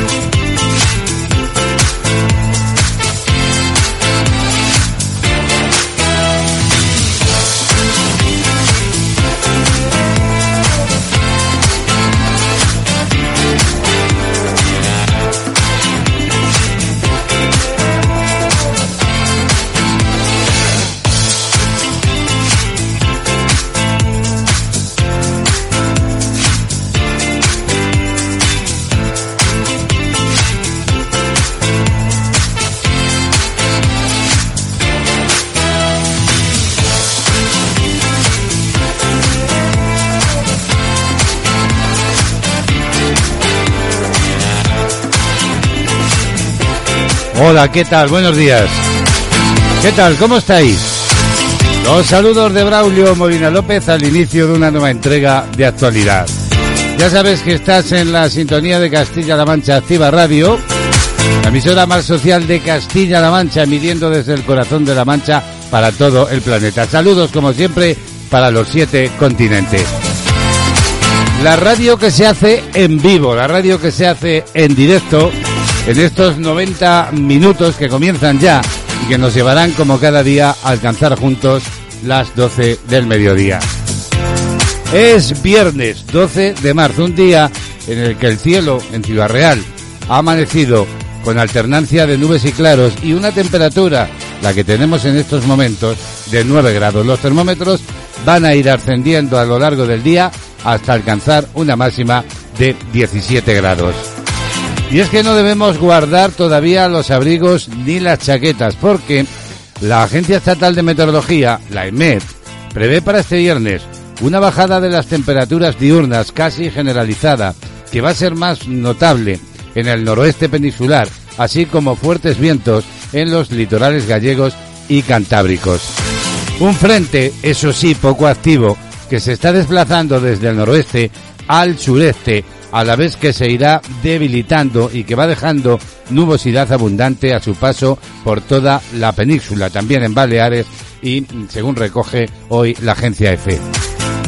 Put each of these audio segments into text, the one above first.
Thank you. Hola, ¿qué tal? Buenos días. ¿Qué tal? ¿Cómo estáis? Los saludos de Braulio Molina López al inicio de una nueva entrega de actualidad. Ya sabes que estás en la sintonía de Castilla-La Mancha Activa Radio, la emisora más social de Castilla-La Mancha, midiendo desde el corazón de la Mancha para todo el planeta. Saludos, como siempre, para los siete continentes. La radio que se hace en vivo, la radio que se hace en directo en estos 90 minutos que comienzan ya y que nos llevarán como cada día a alcanzar juntos las 12 del mediodía. Es viernes 12 de marzo, un día en el que el cielo en Ciudad Real ha amanecido con alternancia de nubes y claros y una temperatura, la que tenemos en estos momentos, de 9 grados. Los termómetros van a ir ascendiendo a lo largo del día hasta alcanzar una máxima de 17 grados. Y es que no debemos guardar todavía los abrigos ni las chaquetas, porque la Agencia Estatal de Meteorología, la EMET, prevé para este viernes una bajada de las temperaturas diurnas casi generalizada, que va a ser más notable en el noroeste peninsular, así como fuertes vientos en los litorales gallegos y cantábricos. Un frente, eso sí, poco activo, que se está desplazando desde el noroeste al sureste a la vez que se irá debilitando y que va dejando nubosidad abundante a su paso por toda la península, también en Baleares y según recoge hoy la agencia EFE.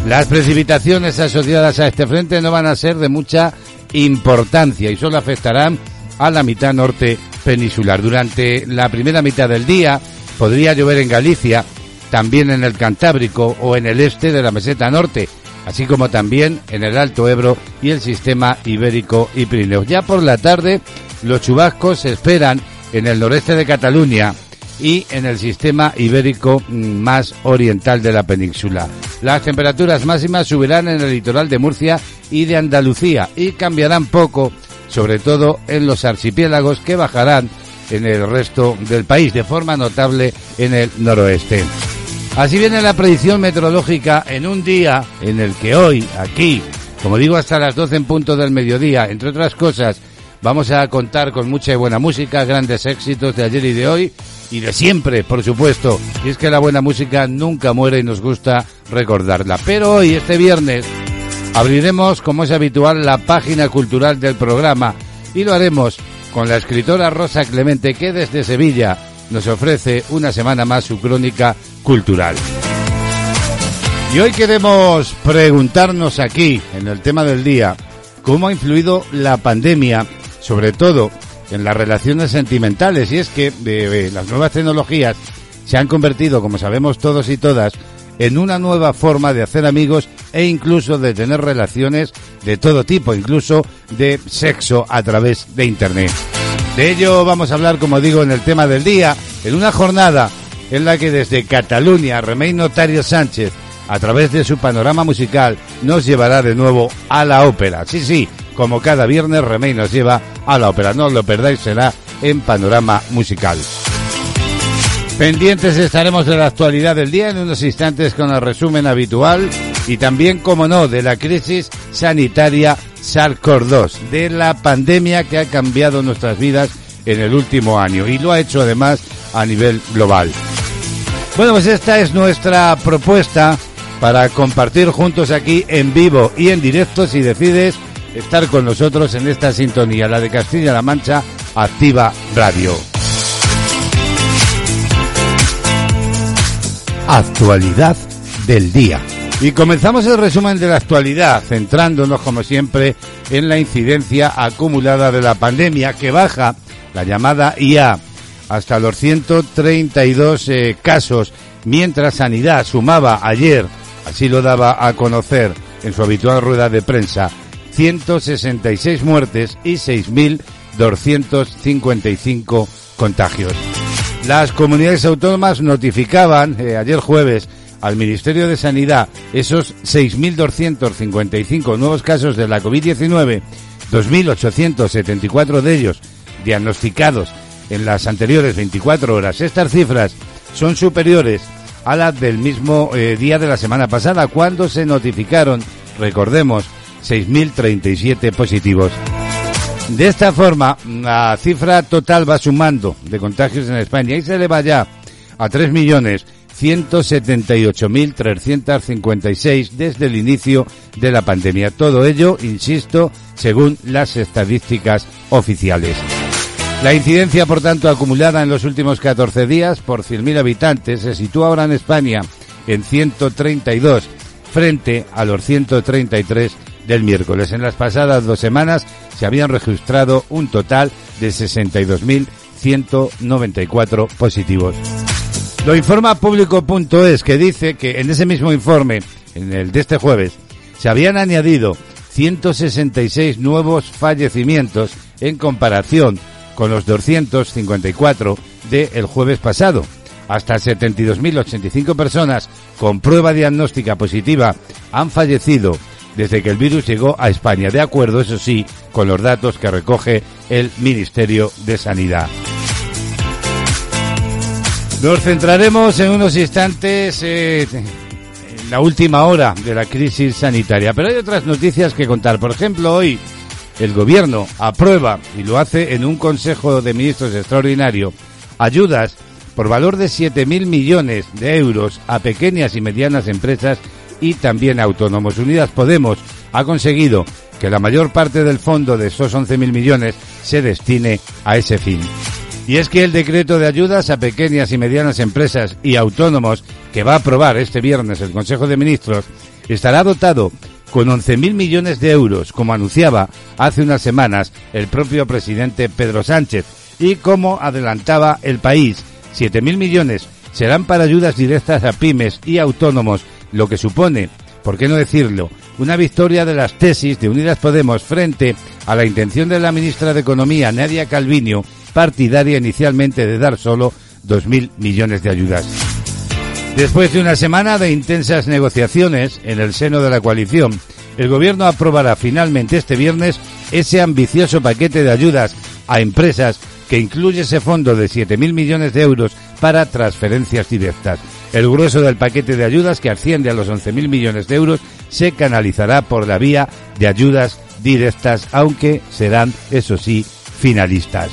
Las precipitaciones asociadas a este frente no van a ser de mucha importancia y solo afectarán a la mitad norte peninsular. Durante la primera mitad del día podría llover en Galicia, también en el Cantábrico o en el este de la meseta norte, así como también en el Alto Ebro y el sistema ibérico y Pirineo. Ya por la tarde, los chubascos se esperan en el noreste de Cataluña y en el sistema ibérico mm, más oriental de la península. Las temperaturas máximas subirán en el litoral de Murcia y de Andalucía y cambiarán poco, sobre todo en los archipiélagos que bajarán en el resto del país, de forma notable en el noroeste. Así viene la predicción meteorológica en un día en el que hoy, aquí, como digo, hasta las 12 en punto del mediodía, entre otras cosas, vamos a contar con mucha y buena música, grandes éxitos de ayer y de hoy, y de siempre, por supuesto. Y es que la buena música nunca muere y nos gusta recordarla. Pero hoy, este viernes, abriremos, como es habitual, la página cultural del programa, y lo haremos con la escritora Rosa Clemente, que desde Sevilla nos ofrece una semana más su crónica cultural. Y hoy queremos preguntarnos aquí, en el tema del día, cómo ha influido la pandemia, sobre todo en las relaciones sentimentales. Y es que eh, las nuevas tecnologías se han convertido, como sabemos todos y todas, en una nueva forma de hacer amigos e incluso de tener relaciones de todo tipo, incluso de sexo a través de Internet. De ello vamos a hablar, como digo, en el tema del día, en una jornada en la que desde Cataluña Remey Notario Sánchez, a través de su panorama musical, nos llevará de nuevo a la ópera. Sí, sí, como cada viernes Remey nos lleva a la ópera. No lo perdáis, será en panorama musical. Pendientes estaremos de la actualidad del día en unos instantes con el resumen habitual y también, como no, de la crisis sanitaria SARS-CoV-2, de la pandemia que ha cambiado nuestras vidas en el último año y lo ha hecho además a nivel global. Bueno, pues esta es nuestra propuesta para compartir juntos aquí en vivo y en directo si decides estar con nosotros en esta sintonía, la de Castilla-La Mancha Activa Radio. Actualidad del día. Y comenzamos el resumen de la actualidad, centrándonos como siempre en la incidencia acumulada de la pandemia que baja la llamada IA hasta los 132 eh, casos, mientras Sanidad sumaba ayer, así lo daba a conocer en su habitual rueda de prensa, 166 muertes y 6.255 contagios. Las comunidades autónomas notificaban eh, ayer jueves al Ministerio de Sanidad esos 6.255 nuevos casos de la COVID-19, 2.874 de ellos diagnosticados en las anteriores 24 horas. Estas cifras son superiores a las del mismo eh, día de la semana pasada, cuando se notificaron, recordemos, 6.037 positivos. De esta forma, la cifra total va sumando de contagios en España y se eleva ya a 3.178.356 desde el inicio de la pandemia. Todo ello, insisto, según las estadísticas oficiales. La incidencia, por tanto, acumulada en los últimos 14 días por 100.000 habitantes se sitúa ahora en España en 132 frente a los 133 del miércoles. En las pasadas dos semanas se habían registrado un total de 62.194 positivos. Lo informa público.es que dice que en ese mismo informe, en el de este jueves, se habían añadido 166 nuevos fallecimientos en comparación con los 254 del jueves pasado. Hasta 72.085 personas con prueba diagnóstica positiva han fallecido desde que el virus llegó a España, de acuerdo, eso sí, con los datos que recoge el Ministerio de Sanidad. Nos centraremos en unos instantes eh, en la última hora de la crisis sanitaria, pero hay otras noticias que contar. Por ejemplo, hoy el Gobierno aprueba, y lo hace en un Consejo de Ministros extraordinario, ayudas por valor de 7.000 millones de euros a pequeñas y medianas empresas y también autónomos. Unidas Podemos ha conseguido que la mayor parte del fondo de esos 11.000 millones se destine a ese fin. Y es que el decreto de ayudas a pequeñas y medianas empresas y autónomos que va a aprobar este viernes el Consejo de Ministros estará dotado con 11.000 millones de euros, como anunciaba hace unas semanas el propio presidente Pedro Sánchez, y como adelantaba el país, 7.000 millones serán para ayudas directas a pymes y autónomos lo que supone, por qué no decirlo, una victoria de las tesis de Unidas Podemos frente a la intención de la ministra de Economía, Nadia Calviño, partidaria inicialmente de dar solo 2.000 millones de ayudas. Después de una semana de intensas negociaciones en el seno de la coalición, el Gobierno aprobará finalmente este viernes ese ambicioso paquete de ayudas a empresas que incluye ese fondo de 7.000 millones de euros para transferencias directas. El grueso del paquete de ayudas, que asciende a los 11.000 millones de euros, se canalizará por la vía de ayudas directas, aunque serán, eso sí, finalistas.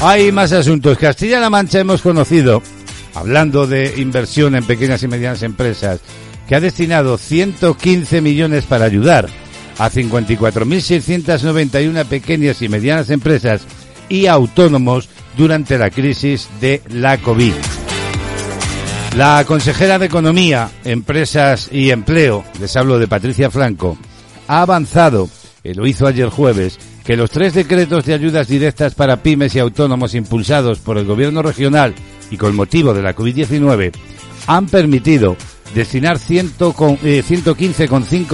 Hay más asuntos. Castilla-La Mancha hemos conocido, hablando de inversión en pequeñas y medianas empresas, que ha destinado 115 millones para ayudar a 54.691 pequeñas y medianas empresas y autónomos durante la crisis de la COVID. La consejera de Economía, Empresas y Empleo, les hablo de Patricia Franco, ha avanzado, lo hizo ayer jueves, que los tres decretos de ayudas directas para pymes y autónomos impulsados por el gobierno regional y con motivo de la COVID-19 han permitido destinar 115,5 eh,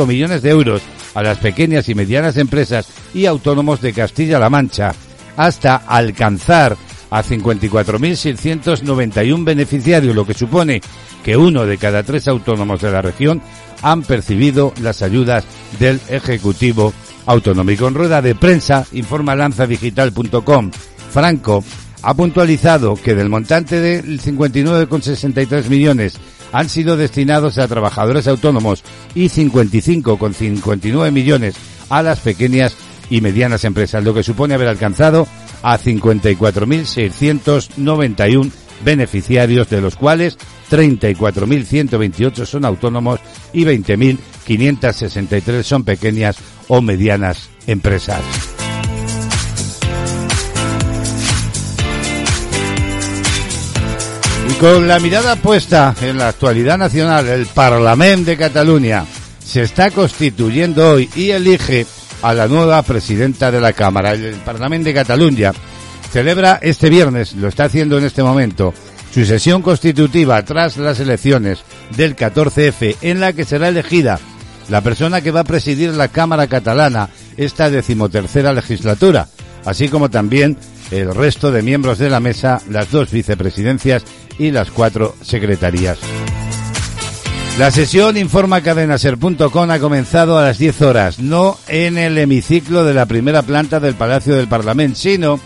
millones de euros a las pequeñas y medianas empresas y autónomos de Castilla-La Mancha hasta alcanzar a 54.691 beneficiarios, lo que supone que uno de cada tres autónomos de la región han percibido las ayudas del Ejecutivo Autonómico. En rueda de prensa, informa lanzadigital.com, Franco ha puntualizado que del montante de 59,63 millones han sido destinados a trabajadores autónomos y 55,59 millones a las pequeñas y medianas empresas, lo que supone haber alcanzado a 54.691 beneficiarios, de los cuales 34.128 son autónomos y 20.563 son pequeñas o medianas empresas. Y con la mirada puesta en la actualidad nacional, el Parlamento de Cataluña se está constituyendo hoy y elige a la nueva presidenta de la Cámara. El Parlamento de Cataluña celebra este viernes, lo está haciendo en este momento, su sesión constitutiva tras las elecciones del 14F, en la que será elegida la persona que va a presidir la Cámara Catalana esta decimotercera legislatura, así como también el resto de miembros de la mesa, las dos vicepresidencias y las cuatro secretarías. La sesión, informa cadenaser.com, ha comenzado a las 10 horas, no en el hemiciclo de la primera planta del Palacio del Parlamento, sino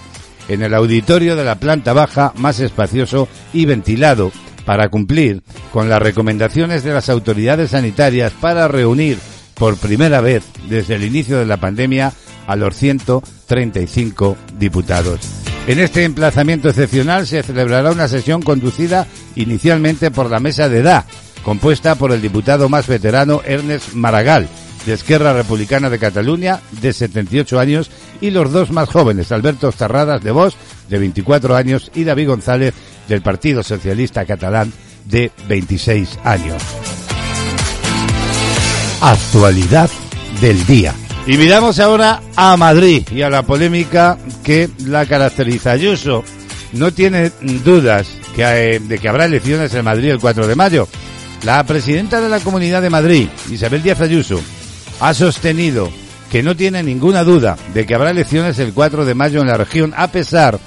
en el auditorio de la planta baja, más espacioso y ventilado, para cumplir con las recomendaciones de las autoridades sanitarias para reunir por primera vez desde el inicio de la pandemia a los 135 diputados. En este emplazamiento excepcional se celebrará una sesión conducida inicialmente por la mesa de edad, compuesta por el diputado más veterano Ernest Maragall, de Esquerra Republicana de Cataluña, de 78 años, y los dos más jóvenes, Alberto Tarradas de Vos, de 24 años, y David González, del Partido Socialista Catalán, de 26 años. Actualidad del día. Y miramos ahora a Madrid y a la polémica que la caracteriza. Ayuso no tiene dudas que, de que habrá elecciones en Madrid el 4 de mayo. La presidenta de la Comunidad de Madrid, Isabel Díaz Ayuso, ha sostenido que no tiene ninguna duda de que habrá elecciones el 4 de mayo en la región, a pesar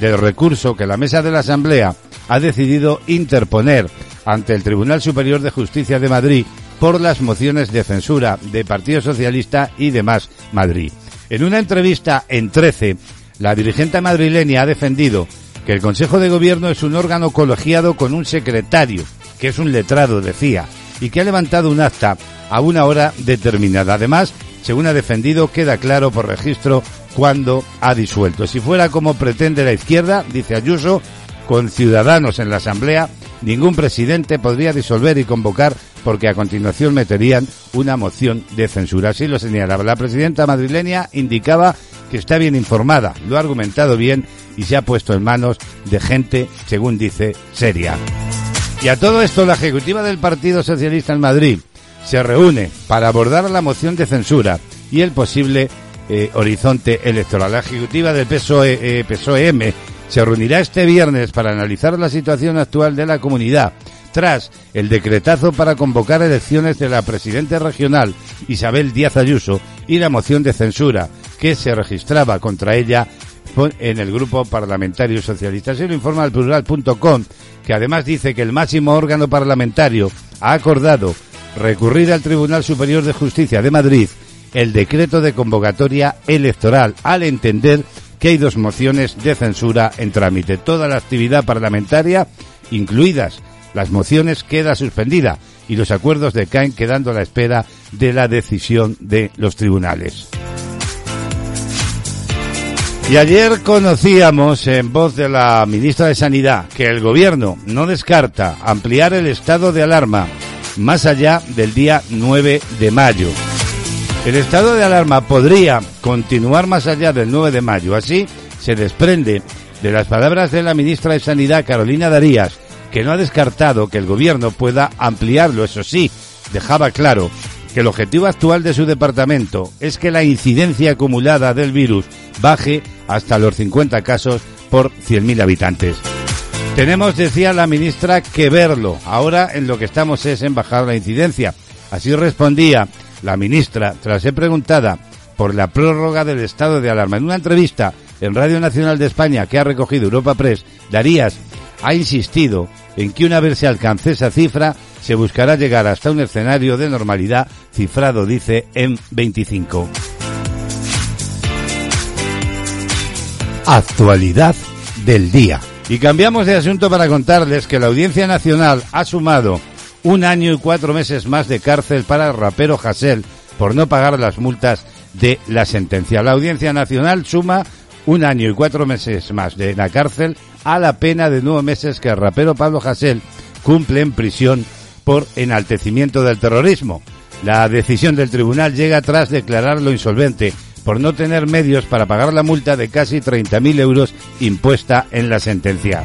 del recurso que la Mesa de la Asamblea ha decidido interponer ante el Tribunal Superior de Justicia de Madrid por las mociones de censura de Partido Socialista y demás Madrid. En una entrevista en 13, la dirigente madrileña ha defendido que el Consejo de Gobierno es un órgano colegiado con un secretario, que es un letrado, decía, y que ha levantado un acta a una hora determinada. Además, según ha defendido, queda claro por registro cuándo ha disuelto. Si fuera como pretende la izquierda, dice Ayuso, con ciudadanos en la Asamblea, ningún presidente podría disolver y convocar porque a continuación meterían una moción de censura. Así lo señalaba. La presidenta madrileña indicaba que está bien informada, lo ha argumentado bien y se ha puesto en manos de gente, según dice, seria. Y a todo esto, la ejecutiva del Partido Socialista en Madrid se reúne para abordar la moción de censura y el posible eh, horizonte electoral. La ejecutiva del PSOE, eh, PSOE-M se reunirá este viernes para analizar la situación actual de la comunidad tras el decretazo para convocar elecciones de la presidenta regional Isabel Díaz Ayuso y la moción de censura que se registraba contra ella en el grupo parlamentario socialista. Se lo informa el plural.com, que además dice que el máximo órgano parlamentario ha acordado recurrir al Tribunal Superior de Justicia de Madrid el decreto de convocatoria electoral al entender que hay dos mociones de censura en trámite. Toda la actividad parlamentaria, incluidas las mociones, queda suspendida y los acuerdos decaen quedando a la espera de la decisión de los tribunales. Y ayer conocíamos en voz de la ministra de Sanidad que el gobierno no descarta ampliar el estado de alarma más allá del día 9 de mayo. El estado de alarma podría continuar más allá del 9 de mayo. Así se desprende de las palabras de la ministra de Sanidad, Carolina Darías, que no ha descartado que el gobierno pueda ampliarlo. Eso sí, dejaba claro que el objetivo actual de su departamento es que la incidencia acumulada del virus baje hasta los 50 casos por 100.000 habitantes. Tenemos, decía la ministra, que verlo. Ahora en lo que estamos es en bajar la incidencia. Así respondía la ministra tras ser preguntada por la prórroga del estado de alarma. En una entrevista en Radio Nacional de España que ha recogido Europa Press, Darías ha insistido en que una vez se alcance esa cifra, se buscará llegar hasta un escenario de normalidad cifrado, dice, en 25. Actualidad del día. Y cambiamos de asunto para contarles que la Audiencia Nacional ha sumado un año y cuatro meses más de cárcel para el rapero Hassel por no pagar las multas de la sentencia. La Audiencia Nacional suma un año y cuatro meses más de la cárcel a la pena de nueve meses que el rapero Pablo Hassel cumple en prisión por enaltecimiento del terrorismo. La decisión del tribunal llega tras declararlo insolvente por no tener medios para pagar la multa de casi 30.000 euros impuesta en la sentencia.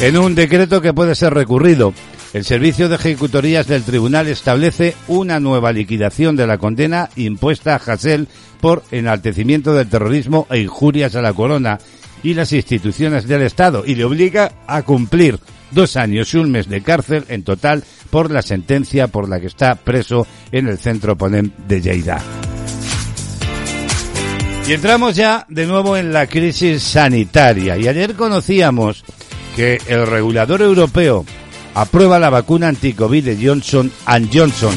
En un decreto que puede ser recurrido, el Servicio de Ejecutorías del Tribunal establece una nueva liquidación de la condena impuesta a Hassel por enaltecimiento del terrorismo e injurias a la corona y las instituciones del Estado y le obliga a cumplir dos años y un mes de cárcel en total por la sentencia por la que está preso en el centro Ponem de Lleida. Y entramos ya de nuevo en la crisis sanitaria. Y ayer conocíamos que el regulador europeo aprueba la vacuna anticovid de Johnson Johnson.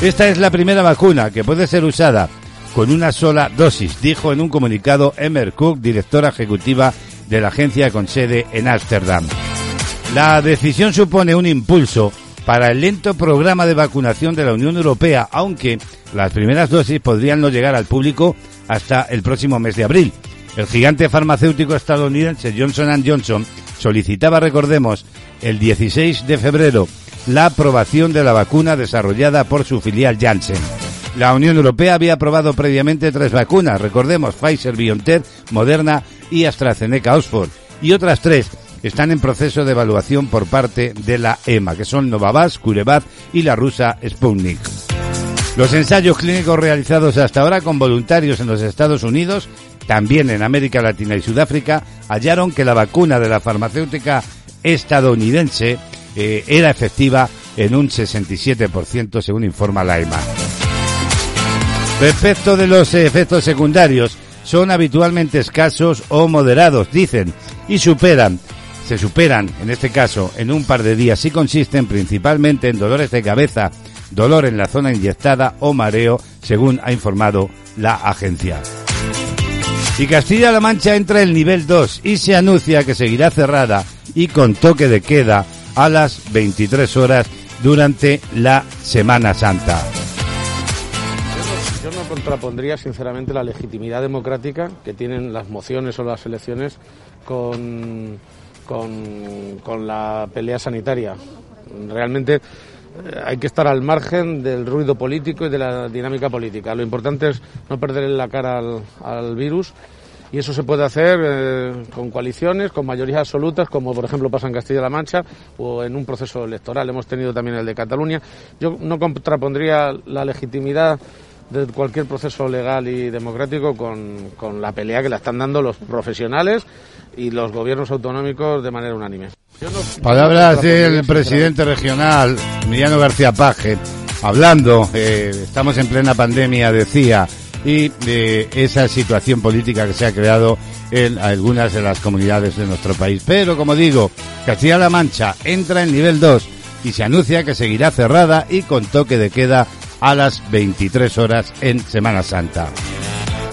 Esta es la primera vacuna que puede ser usada con una sola dosis, dijo en un comunicado Emmer Cook, directora ejecutiva de la agencia con sede en Ámsterdam. La decisión supone un impulso para el lento programa de vacunación de la Unión Europea, aunque las primeras dosis podrían no llegar al público hasta el próximo mes de abril. El gigante farmacéutico estadounidense Johnson Johnson solicitaba, recordemos, el 16 de febrero la aprobación de la vacuna desarrollada por su filial Janssen. La Unión Europea había aprobado previamente tres vacunas, recordemos Pfizer, BioNTech, Moderna y AstraZeneca Oxford, y otras tres están en proceso de evaluación por parte de la EMA, que son Novavax, CureVac y la rusa Sputnik. Los ensayos clínicos realizados hasta ahora con voluntarios en los Estados Unidos, también en América Latina y Sudáfrica, hallaron que la vacuna de la farmacéutica estadounidense eh, era efectiva en un 67% según informa la EMA. Respecto de los efectos secundarios, son habitualmente escasos o moderados, dicen, y superan se superan, en este caso, en un par de días y consisten principalmente en dolores de cabeza, dolor en la zona inyectada o mareo, según ha informado la agencia. Y Castilla-La Mancha entra en nivel 2 y se anuncia que seguirá cerrada y con toque de queda a las 23 horas durante la Semana Santa. Yo no contrapondría sinceramente la legitimidad democrática que tienen las mociones o las elecciones con con, la pelea sanitaria. Realmente hay que estar al margen del ruido político y de la dinámica política. Lo importante es no perder la cara al, virus y eso se puede hacer eh, con coaliciones, con mayorías absolutas, como por ejemplo pasa en Castilla-La Mancha o en un proceso electoral. Hemos tenido también el de Cataluña. Yo no contrapondría la legitimidad de cualquier proceso legal y democrático con, con la pelea que la están dando los profesionales y los gobiernos autonómicos de manera unánime. Palabras del presidente regional, Emiliano García Paje, hablando, eh, estamos en plena pandemia, decía, y de esa situación política que se ha creado en algunas de las comunidades de nuestro país. Pero, como digo, Castilla-La Mancha entra en nivel 2 y se anuncia que seguirá cerrada y con toque de queda a las 23 horas en Semana Santa.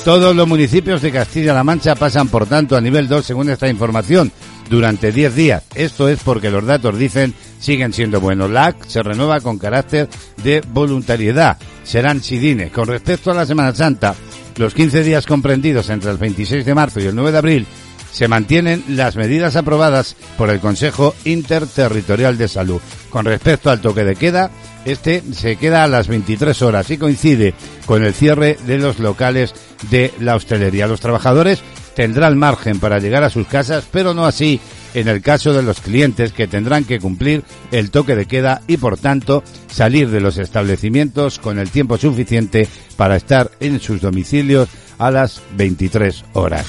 Todos los municipios de Castilla-La Mancha pasan, por tanto, a nivel 2 según esta información durante 10 días. Esto es porque los datos dicen siguen siendo buenos. La AC se renueva con carácter de voluntariedad. Serán sidines. Con respecto a la Semana Santa, los 15 días comprendidos entre el 26 de marzo y el 9 de abril se mantienen las medidas aprobadas por el Consejo Interterritorial de Salud. Con respecto al toque de queda, este se queda a las 23 horas y coincide con el cierre de los locales de la hostelería. Los trabajadores tendrán margen para llegar a sus casas, pero no así en el caso de los clientes que tendrán que cumplir el toque de queda y por tanto salir de los establecimientos con el tiempo suficiente para estar en sus domicilios a las 23 horas.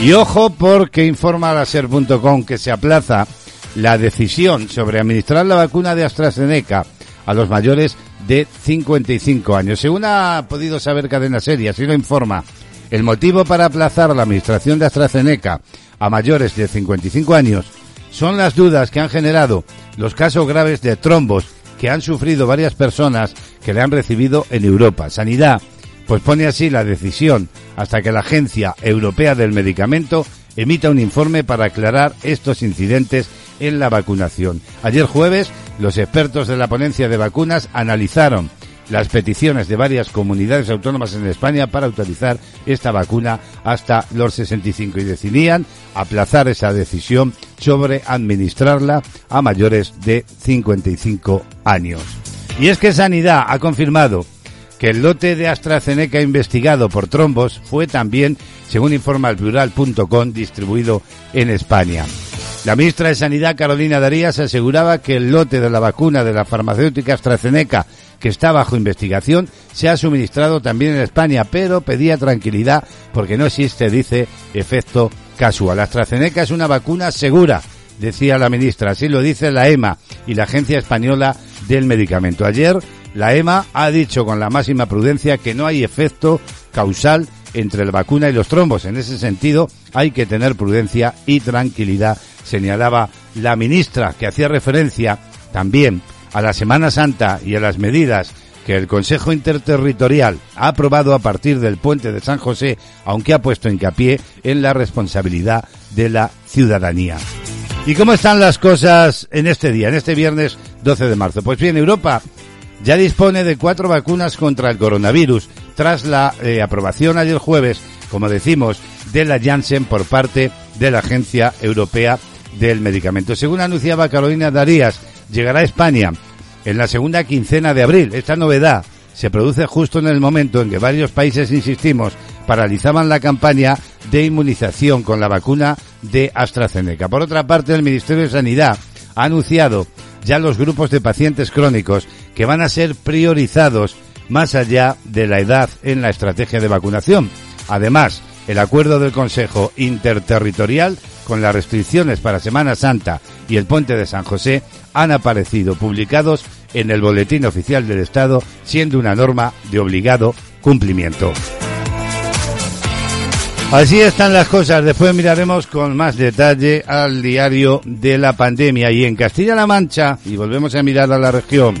Y ojo porque informa la ser.com que se aplaza la decisión sobre administrar la vacuna de AstraZeneca a los mayores de 55 años. Según ha podido saber Cadena Seria, así lo informa, el motivo para aplazar la administración de AstraZeneca a mayores de 55 años son las dudas que han generado los casos graves de trombos que han sufrido varias personas que le han recibido en Europa. Sanidad pues pone así la decisión hasta que la Agencia Europea del Medicamento emita un informe para aclarar estos incidentes en la vacunación. Ayer jueves, los expertos de la ponencia de vacunas analizaron las peticiones de varias comunidades autónomas en España para autorizar esta vacuna hasta los 65 y decidían aplazar esa decisión sobre administrarla a mayores de 55 años. Y es que Sanidad ha confirmado que el lote de AstraZeneca investigado por trombos fue también, según informa el distribuido en España. La ministra de Sanidad, Carolina Darías, aseguraba que el lote de la vacuna de la farmacéutica AstraZeneca, que está bajo investigación, se ha suministrado también en España, pero pedía tranquilidad porque no existe, dice, efecto casual. AstraZeneca es una vacuna segura, decía la ministra. Así lo dice la EMA y la Agencia Española del Medicamento. Ayer, la EMA ha dicho con la máxima prudencia que no hay efecto causal entre la vacuna y los trombos. En ese sentido, hay que tener prudencia y tranquilidad señalaba la ministra, que hacía referencia también a la Semana Santa y a las medidas que el Consejo Interterritorial ha aprobado a partir del puente de San José, aunque ha puesto hincapié en la responsabilidad de la ciudadanía. ¿Y cómo están las cosas en este día, en este viernes 12 de marzo? Pues bien, Europa ya dispone de cuatro vacunas contra el coronavirus tras la eh, aprobación ayer jueves, como decimos, de la Janssen por parte de la Agencia Europea del medicamento. Según anunciaba Carolina Darías, llegará a España en la segunda quincena de abril. Esta novedad se produce justo en el momento en que varios países, insistimos, paralizaban la campaña de inmunización con la vacuna de AstraZeneca. Por otra parte, el Ministerio de Sanidad ha anunciado ya los grupos de pacientes crónicos que van a ser priorizados más allá de la edad en la estrategia de vacunación. Además, el acuerdo del Consejo Interterritorial con las restricciones para Semana Santa y el puente de San José han aparecido publicados en el Boletín Oficial del Estado, siendo una norma de obligado cumplimiento. Así están las cosas. Después miraremos con más detalle al diario de la pandemia. Y en Castilla-La Mancha, y volvemos a mirar a la región,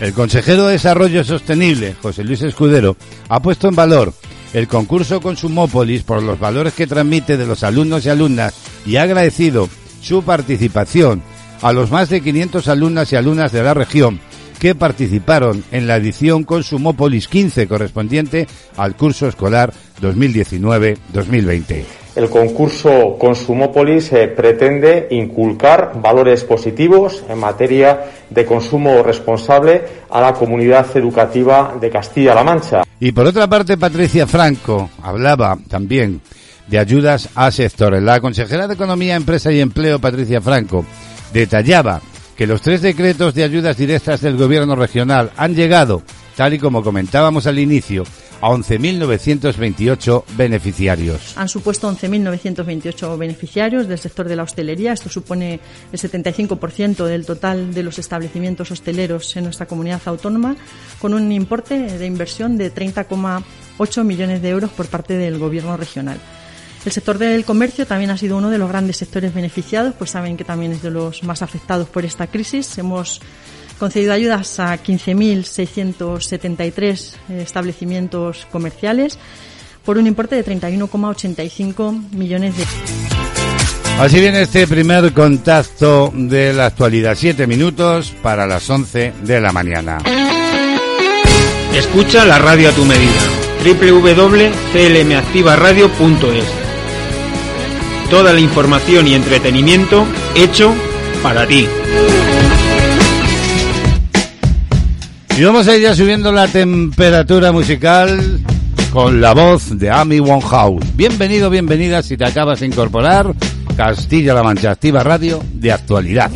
el consejero de Desarrollo Sostenible, José Luis Escudero, ha puesto en valor el concurso Consumópolis por los valores que transmite de los alumnos y alumnas y ha agradecido su participación a los más de 500 alumnas y alumnas de la región que participaron en la edición Consumópolis 15 correspondiente al curso escolar 2019-2020. El concurso Consumópolis eh, pretende inculcar valores positivos en materia de consumo responsable a la comunidad educativa de Castilla-La Mancha. Y por otra parte, Patricia Franco hablaba también de ayudas a sectores. La consejera de Economía, Empresa y Empleo, Patricia Franco, detallaba que los tres decretos de ayudas directas del gobierno regional han llegado, tal y como comentábamos al inicio, a 11.928 beneficiarios. Han supuesto 11.928 beneficiarios del sector de la hostelería. Esto supone el 75% del total de los establecimientos hosteleros en nuestra comunidad autónoma, con un importe de inversión de 30,8 millones de euros por parte del Gobierno regional. El sector del comercio también ha sido uno de los grandes sectores beneficiados, pues saben que también es de los más afectados por esta crisis. Hemos concedido ayudas a 15.673 establecimientos comerciales por un importe de 31,85 millones de Así viene este primer contacto de la actualidad. Siete minutos para las 11 de la mañana. Escucha la radio a tu medida. www.clmactivaradio.es Toda la información y entretenimiento hecho para ti. Y vamos a ir ya subiendo la temperatura musical con la voz de Amy House. Bienvenido, bienvenida si te acabas de incorporar. Castilla-La Mancha Activa Radio de actualidad.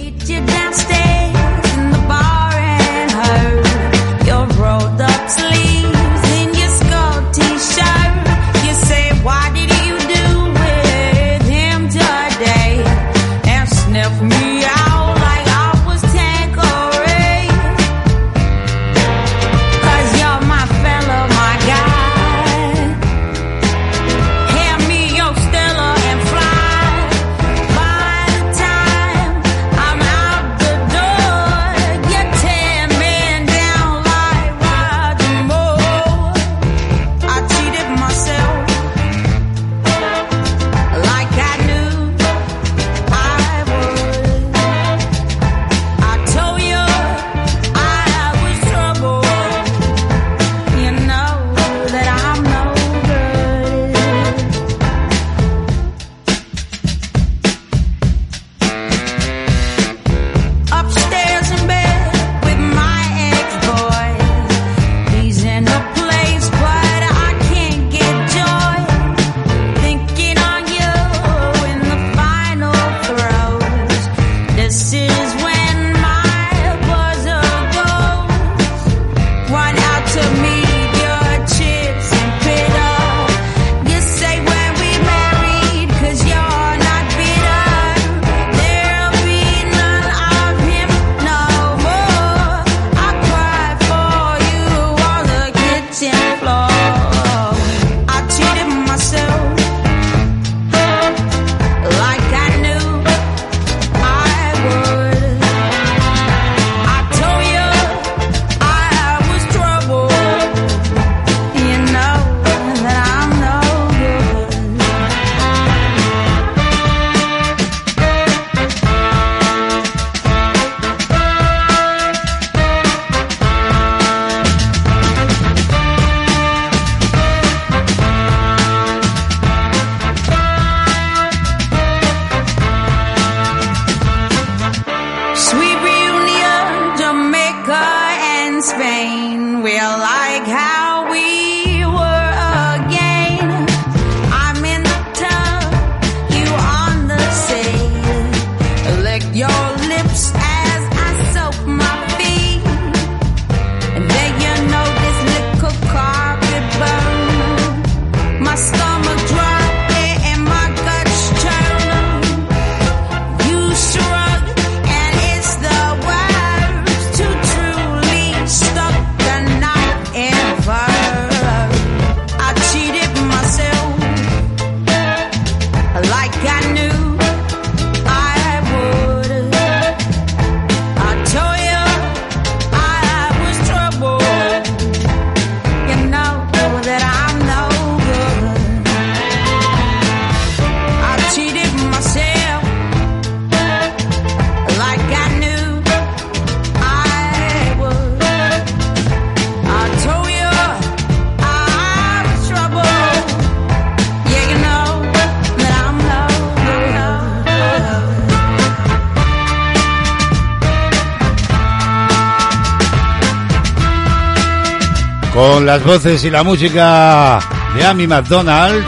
Las voces y la música de Amy McDonald,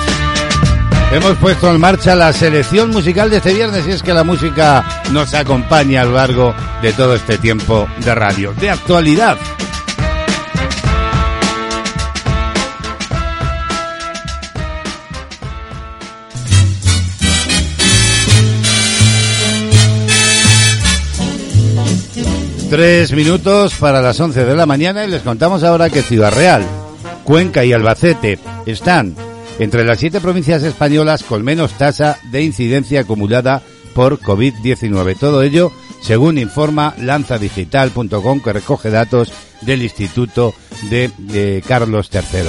hemos puesto en marcha la selección musical de este viernes y es que la música nos acompaña a lo largo de todo este tiempo de radio, de actualidad. Tres minutos para las once de la mañana y les contamos ahora que Ciudad Real, Cuenca y Albacete están entre las siete provincias españolas con menos tasa de incidencia acumulada por COVID-19. Todo ello según informa lanzadigital.com que recoge datos del Instituto de, Carlos III.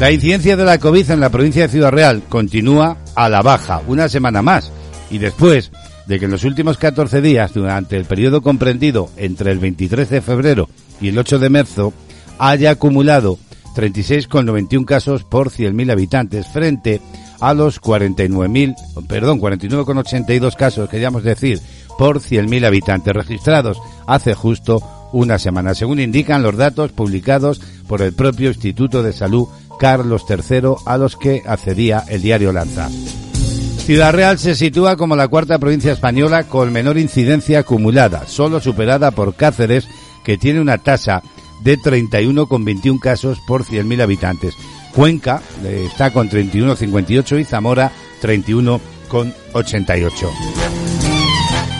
La incidencia de la COVID en la provincia de Ciudad Real continúa a la baja, una semana más, y después de que en los últimos 14 días, durante el periodo comprendido entre el 23 de febrero y el 8 de marzo, haya acumulado 36,91 casos por 100.000 habitantes frente a los 49.000, perdón, 49,82 casos, queríamos decir, por 100.000 habitantes registrados hace justo una semana, según indican los datos publicados por el propio Instituto de Salud Carlos III a los que accedía el diario Lanza. Ciudad Real se sitúa como la cuarta provincia española con menor incidencia acumulada, solo superada por Cáceres, que tiene una tasa de 31,21 casos por 100.000 habitantes. Cuenca eh, está con 31,58 y Zamora 31,88.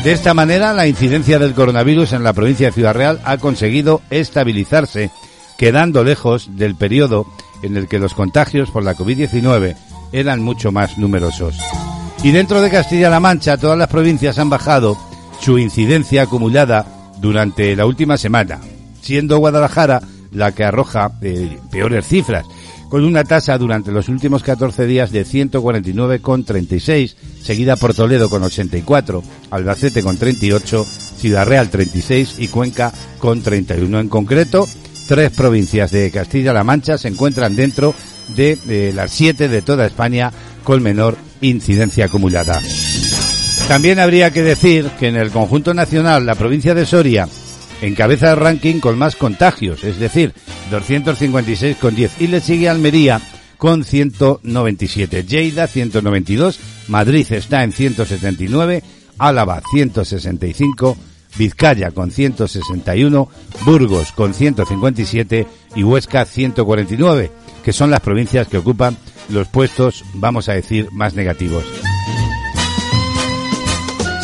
De esta manera, la incidencia del coronavirus en la provincia de Ciudad Real ha conseguido estabilizarse, quedando lejos del periodo en el que los contagios por la COVID-19 eran mucho más numerosos. Y dentro de Castilla-La Mancha, todas las provincias han bajado su incidencia acumulada durante la última semana, siendo Guadalajara la que arroja eh, peores cifras, con una tasa durante los últimos 14 días de 149,36, seguida por Toledo con 84, Albacete con 38, Ciudad Real 36 y Cuenca con 31. En concreto, tres provincias de Castilla-La Mancha se encuentran dentro de eh, las siete de toda España con menor incidencia acumulada. También habría que decir que en el conjunto nacional la provincia de Soria encabeza el ranking con más contagios, es decir, 256 con 10 y le sigue Almería con 197, Lleida 192, Madrid está en 179, Álava 165, Vizcaya con 161, Burgos con 157 y Huesca 149, que son las provincias que ocupan los puestos, vamos a decir, más negativos.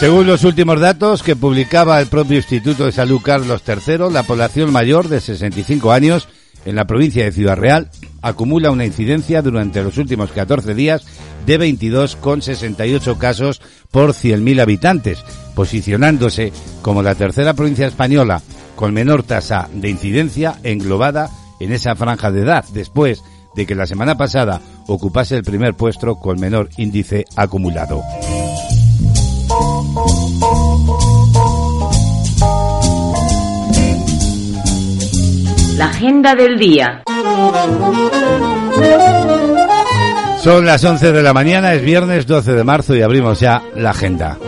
Según los últimos datos que publicaba el propio Instituto de Salud Carlos III, la población mayor de 65 años en la provincia de Ciudad Real acumula una incidencia durante los últimos 14 días de 22,68 casos por 100.000 habitantes, posicionándose como la tercera provincia española con menor tasa de incidencia englobada en esa franja de edad, después de que la semana pasada ocupase el primer puesto con menor índice acumulado. La agenda del día. Son las 11 de la mañana, es viernes 12 de marzo y abrimos ya la agenda.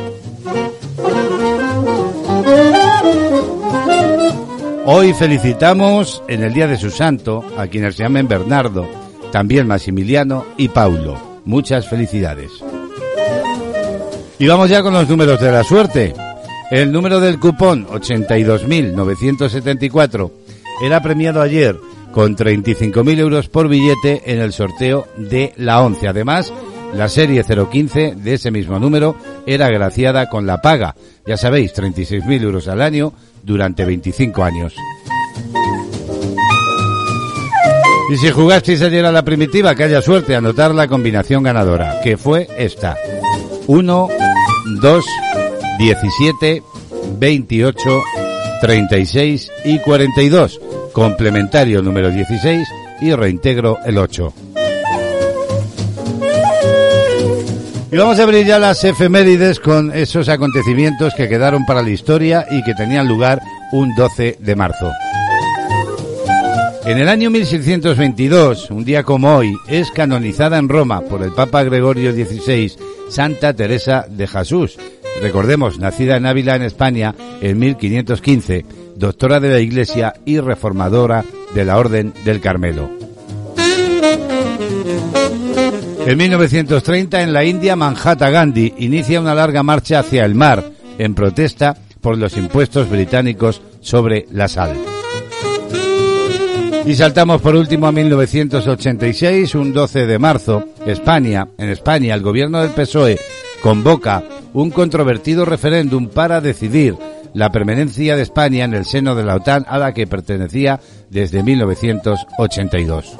Hoy felicitamos en el día de su santo a quienes se llamen Bernardo, también Maximiliano y Paulo. Muchas felicidades. Y vamos ya con los números de la suerte. El número del cupón 82.974 era premiado ayer con 35.000 euros por billete en el sorteo de la 11. Además, la serie 015 de ese mismo número era agraciada con la paga. Ya sabéis, 36.000 euros al año durante 25 años. Y si jugasteis ayer a la primitiva, que haya suerte anotar la combinación ganadora, que fue esta. 1, 2, 17, 28, 36 y 42. Complementario número 16 y reintegro el 8. Y vamos a abrir ya las efemérides con esos acontecimientos que quedaron para la historia y que tenían lugar un 12 de marzo. En el año 1622, un día como hoy, es canonizada en Roma por el Papa Gregorio XVI Santa Teresa de Jesús. Recordemos, nacida en Ávila, en España, en 1515, doctora de la Iglesia y reformadora de la Orden del Carmelo. En 1930, en la India, Manhattan Gandhi inicia una larga marcha hacia el mar en protesta por los impuestos británicos sobre la sal. Y saltamos por último a 1986, un 12 de marzo, España, en España, el gobierno del PSOE convoca un controvertido referéndum para decidir la permanencia de España en el seno de la OTAN a la que pertenecía desde 1982.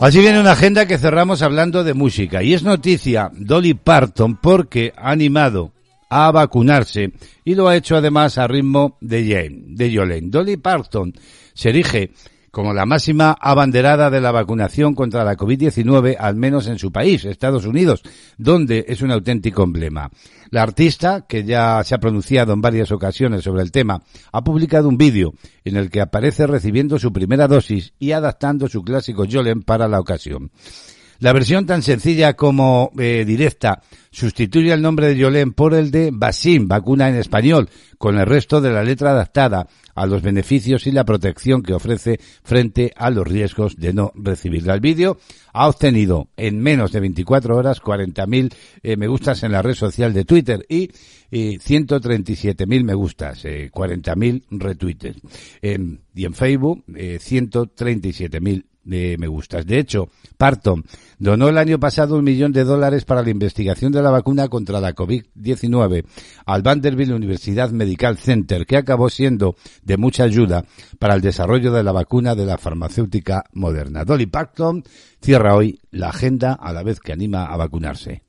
Así viene una agenda que cerramos hablando de música y es noticia Dolly Parton porque ha animado a vacunarse y lo ha hecho además a ritmo de Jane, de Jolene. Dolly Parton se erige como la máxima abanderada de la vacunación contra la COVID-19, al menos en su país, Estados Unidos, donde es un auténtico emblema. La artista, que ya se ha pronunciado en varias ocasiones sobre el tema, ha publicado un vídeo en el que aparece recibiendo su primera dosis y adaptando su clásico Jolene para la ocasión. La versión tan sencilla como eh, directa sustituye el nombre de Yolén por el de Basim, vacuna en español, con el resto de la letra adaptada a los beneficios y la protección que ofrece frente a los riesgos de no recibirla. El vídeo ha obtenido en menos de 24 horas 40.000 eh, me gustas en la red social de Twitter y, y 137.000 me gustas, eh, 40.000 retweets. y en Facebook, eh, 137.000 me gustas. De hecho, Parton donó el año pasado un millón de dólares para la investigación de la vacuna contra la COVID-19 al Vanderbilt Universidad Medical Center, que acabó siendo de mucha ayuda para el desarrollo de la vacuna de la farmacéutica moderna. Dolly Parton cierra hoy la agenda a la vez que anima a vacunarse.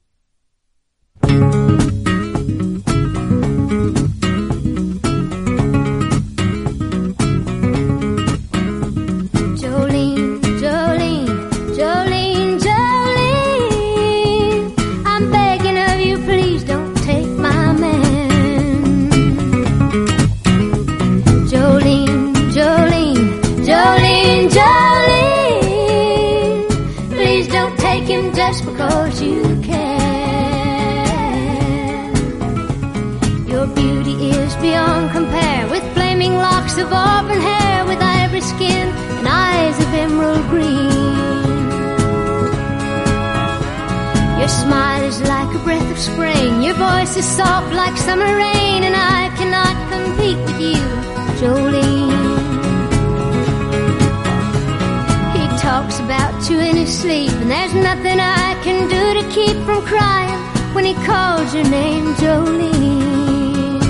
Of spring, your voice is soft like summer rain, and I cannot compete with you, Jolene. He talks about you in his sleep, and there's nothing I can do to keep from crying when he calls your name, Jolene.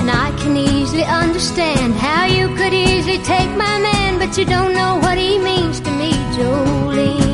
And I can easily understand how you could easily take my man, but you don't know what he means to me, Jolene.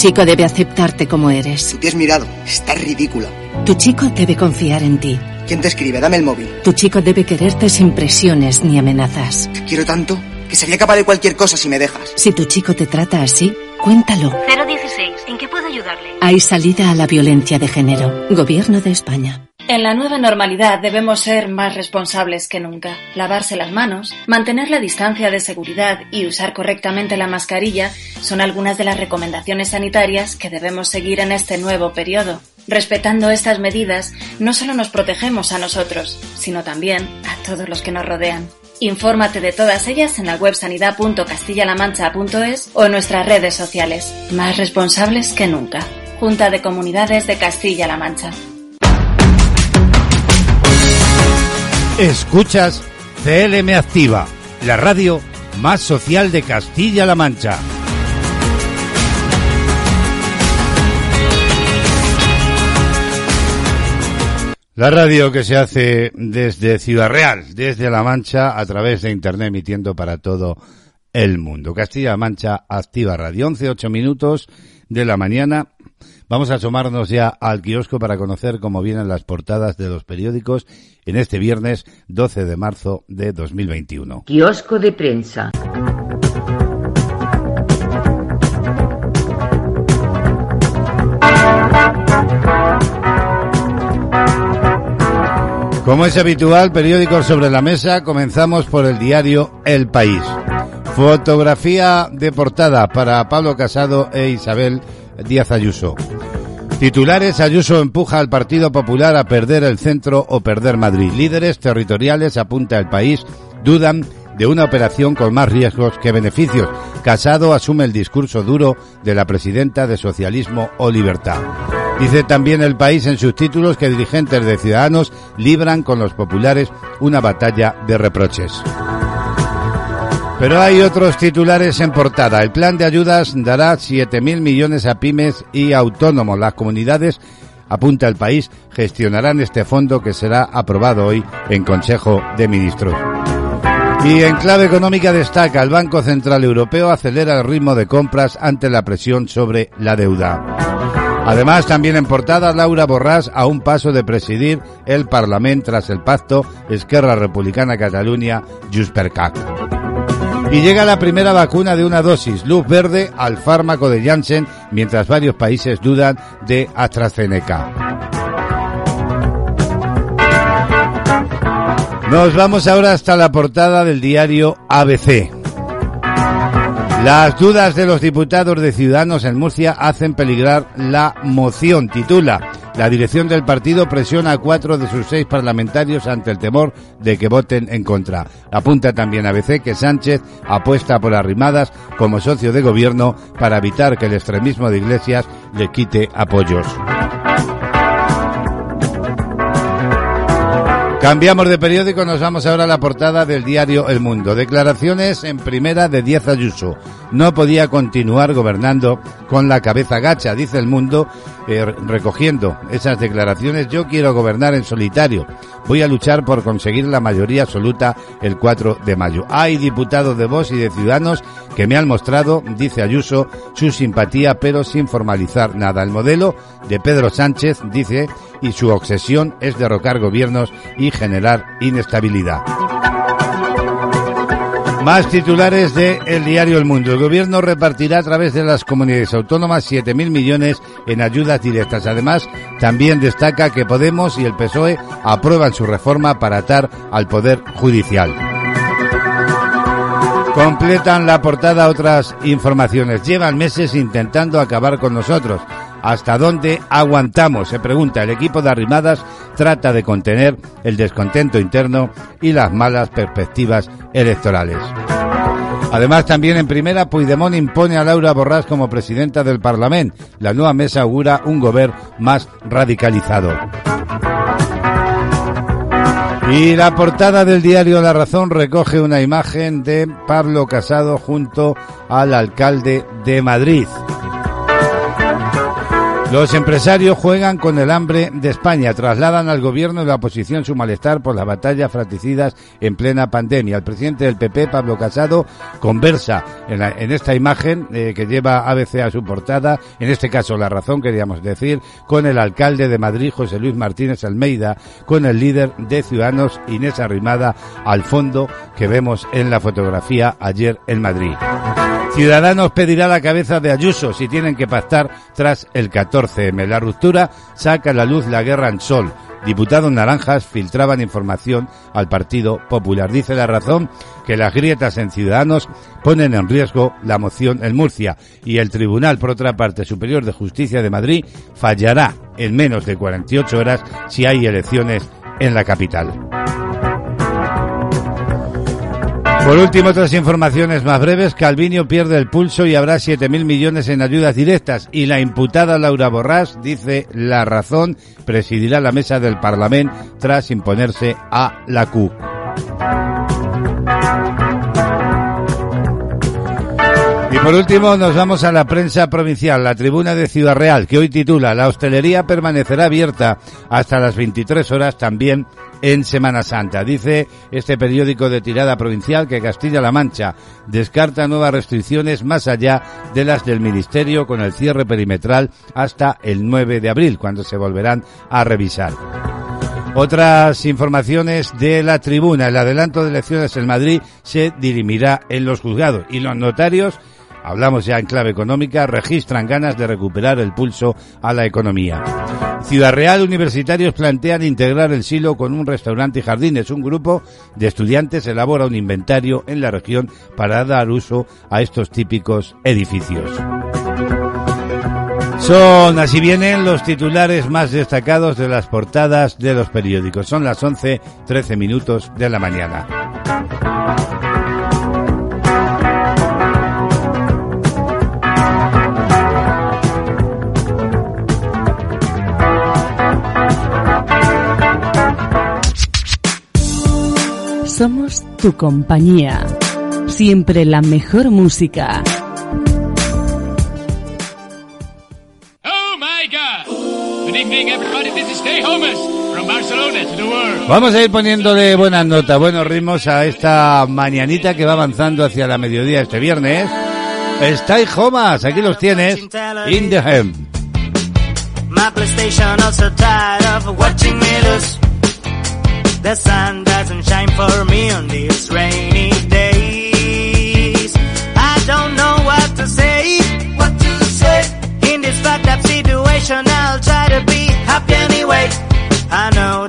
chico debe aceptarte como eres. Tú te has mirado. Estás ridícula. Tu chico debe confiar en ti. ¿Quién te escribe? Dame el móvil. Tu chico debe quererte sin presiones ni amenazas. Te quiero tanto que sería capaz de cualquier cosa si me dejas. Si tu chico te trata así, cuéntalo. 016. ¿En qué puedo ayudarle? Hay salida a la violencia de género. Gobierno de España. En la nueva normalidad debemos ser más responsables que nunca. Lavarse las manos, mantener la distancia de seguridad y usar correctamente la mascarilla son algunas de las recomendaciones sanitarias que debemos seguir en este nuevo periodo. Respetando estas medidas, no solo nos protegemos a nosotros, sino también a todos los que nos rodean. Infórmate de todas ellas en la web sanidad.castillalamancha.es o en nuestras redes sociales. Más responsables que nunca. Junta de Comunidades de Castilla-La Mancha. Escuchas CLM Activa, la radio más social de Castilla-La Mancha. La radio que se hace desde Ciudad Real, desde La Mancha, a través de Internet, emitiendo para todo el mundo. Castilla-La Mancha Activa Radio, 11, 8 minutos de la mañana. Vamos a asomarnos ya al kiosco para conocer cómo vienen las portadas de los periódicos en este viernes 12 de marzo de 2021. Kiosco de prensa. Como es habitual, periódicos sobre la mesa, comenzamos por el diario El País. Fotografía de portada para Pablo Casado e Isabel Díaz Ayuso. Titulares, Ayuso empuja al Partido Popular a perder el centro o perder Madrid. Líderes territoriales, apunta el país, dudan de una operación con más riesgos que beneficios. Casado asume el discurso duro de la presidenta de Socialismo o Libertad. Dice también el país en sus títulos que dirigentes de Ciudadanos libran con los populares una batalla de reproches. Pero hay otros titulares en portada. El plan de ayudas dará 7.000 millones a pymes y autónomos. Las comunidades, apunta el país, gestionarán este fondo que será aprobado hoy en Consejo de Ministros. Y en clave económica destaca, el Banco Central Europeo acelera el ritmo de compras ante la presión sobre la deuda. Además, también en portada, Laura Borràs a un paso de presidir el Parlamento tras el pacto Esquerra Republicana Cataluña Juspercac. Y llega la primera vacuna de una dosis, luz verde al fármaco de Janssen, mientras varios países dudan de AstraZeneca. Nos vamos ahora hasta la portada del diario ABC. Las dudas de los diputados de Ciudadanos en Murcia hacen peligrar la moción, titula. La dirección del partido presiona a cuatro de sus seis parlamentarios ante el temor de que voten en contra. Apunta también ABC que Sánchez apuesta por arrimadas como socio de gobierno para evitar que el extremismo de Iglesias le quite apoyos. Cambiamos de periódico, nos vamos ahora a la portada del diario El Mundo. Declaraciones en primera de Díaz Ayuso. No podía continuar gobernando con la cabeza gacha, dice El Mundo, eh, recogiendo esas declaraciones. Yo quiero gobernar en solitario. Voy a luchar por conseguir la mayoría absoluta el 4 de mayo. Hay diputados de Vox y de Ciudadanos que me han mostrado, dice Ayuso, su simpatía, pero sin formalizar nada. El modelo de Pedro Sánchez, dice, y su obsesión es derrocar gobiernos y generar inestabilidad. Más titulares de El Diario El Mundo. El gobierno repartirá a través de las comunidades autónomas 7.000 millones en ayudas directas. Además, también destaca que Podemos y el PSOE aprueban su reforma para atar al Poder Judicial. Completan la portada otras informaciones. Llevan meses intentando acabar con nosotros. ¿Hasta dónde aguantamos? Se pregunta. El equipo de Arrimadas trata de contener el descontento interno y las malas perspectivas electorales. Además, también en primera, Puigdemont impone a Laura Borràs como presidenta del Parlamento. La nueva mesa augura un gobierno más radicalizado. Y la portada del diario La Razón recoge una imagen de Pablo Casado junto al alcalde de Madrid. Los empresarios juegan con el hambre de España, trasladan al gobierno y la oposición su malestar por las batallas fratricidas en plena pandemia. El presidente del PP, Pablo Casado, conversa en, esta imagen eh, que lleva ABC a su portada, en este caso La Razón, queríamos decir, con el alcalde de Madrid, José Luis Martínez Almeida, con el líder de Ciudadanos, Inés Arrimada, al fondo que vemos en la fotografía ayer en Madrid. Ciudadanos pedirá la cabeza de Ayuso si tienen que pactar tras el 14M. La ruptura saca a la luz la guerra en Sol. diputados naranjas filtraban información al Partido Popular. Dice la razón que las grietas en Ciudadanos ponen en riesgo la moción en Murcia y el Tribunal, por otra parte, Superior de Justicia de Madrid fallará en menos de 48 horas si hay elecciones en la capital. Por último, otras informaciones más breves. Calviño pierde el pulso y habrá 7.000 millones en ayudas directas. Y la imputada Laura Borrás, dice La Razón, presidirá la mesa del Parlamento tras imponerse a la CUP. Por último nos vamos a la prensa provincial, la tribuna de Ciudad Real, que hoy titula La hostelería permanecerá abierta hasta las 23 horas también en Semana Santa. Dice este periódico de tirada provincial que Castilla-La Mancha descarta nuevas restricciones más allá de las del Ministerio con el cierre perimetral hasta el 9 de abril, cuando se volverán a revisar. Otras informaciones de la tribuna. El adelanto de elecciones en Madrid se dirimirá en los juzgados y los notarios hablamos ya en clave económica, registran ganas de recuperar el pulso a la economía. Ciudad Real Universitarios plantean integrar el silo con un restaurante y jardines. Un grupo de estudiantes elabora un inventario en la región para dar uso a estos típicos edificios. Son, así vienen los titulares más destacados de las portadas de los periódicos. Son las 11, 13 minutos de la mañana. Somos tu compañía. Siempre la mejor música. Oh my God! Good evening, everybody. This is Stay Homeless from Barcelona to the world. Vamos a ir poniéndole buenas notas, buenos ritmos a esta mañanita que va avanzando hacia la mediodía este viernes. Stay Homas, aquí los tienes. In the Hem. My PlayStation also tired of watching me lose. The sun doesn't shine for me on these rainy days. I don't know what to say, what to say. In this fucked up situation, I'll try to be happy anyway. I know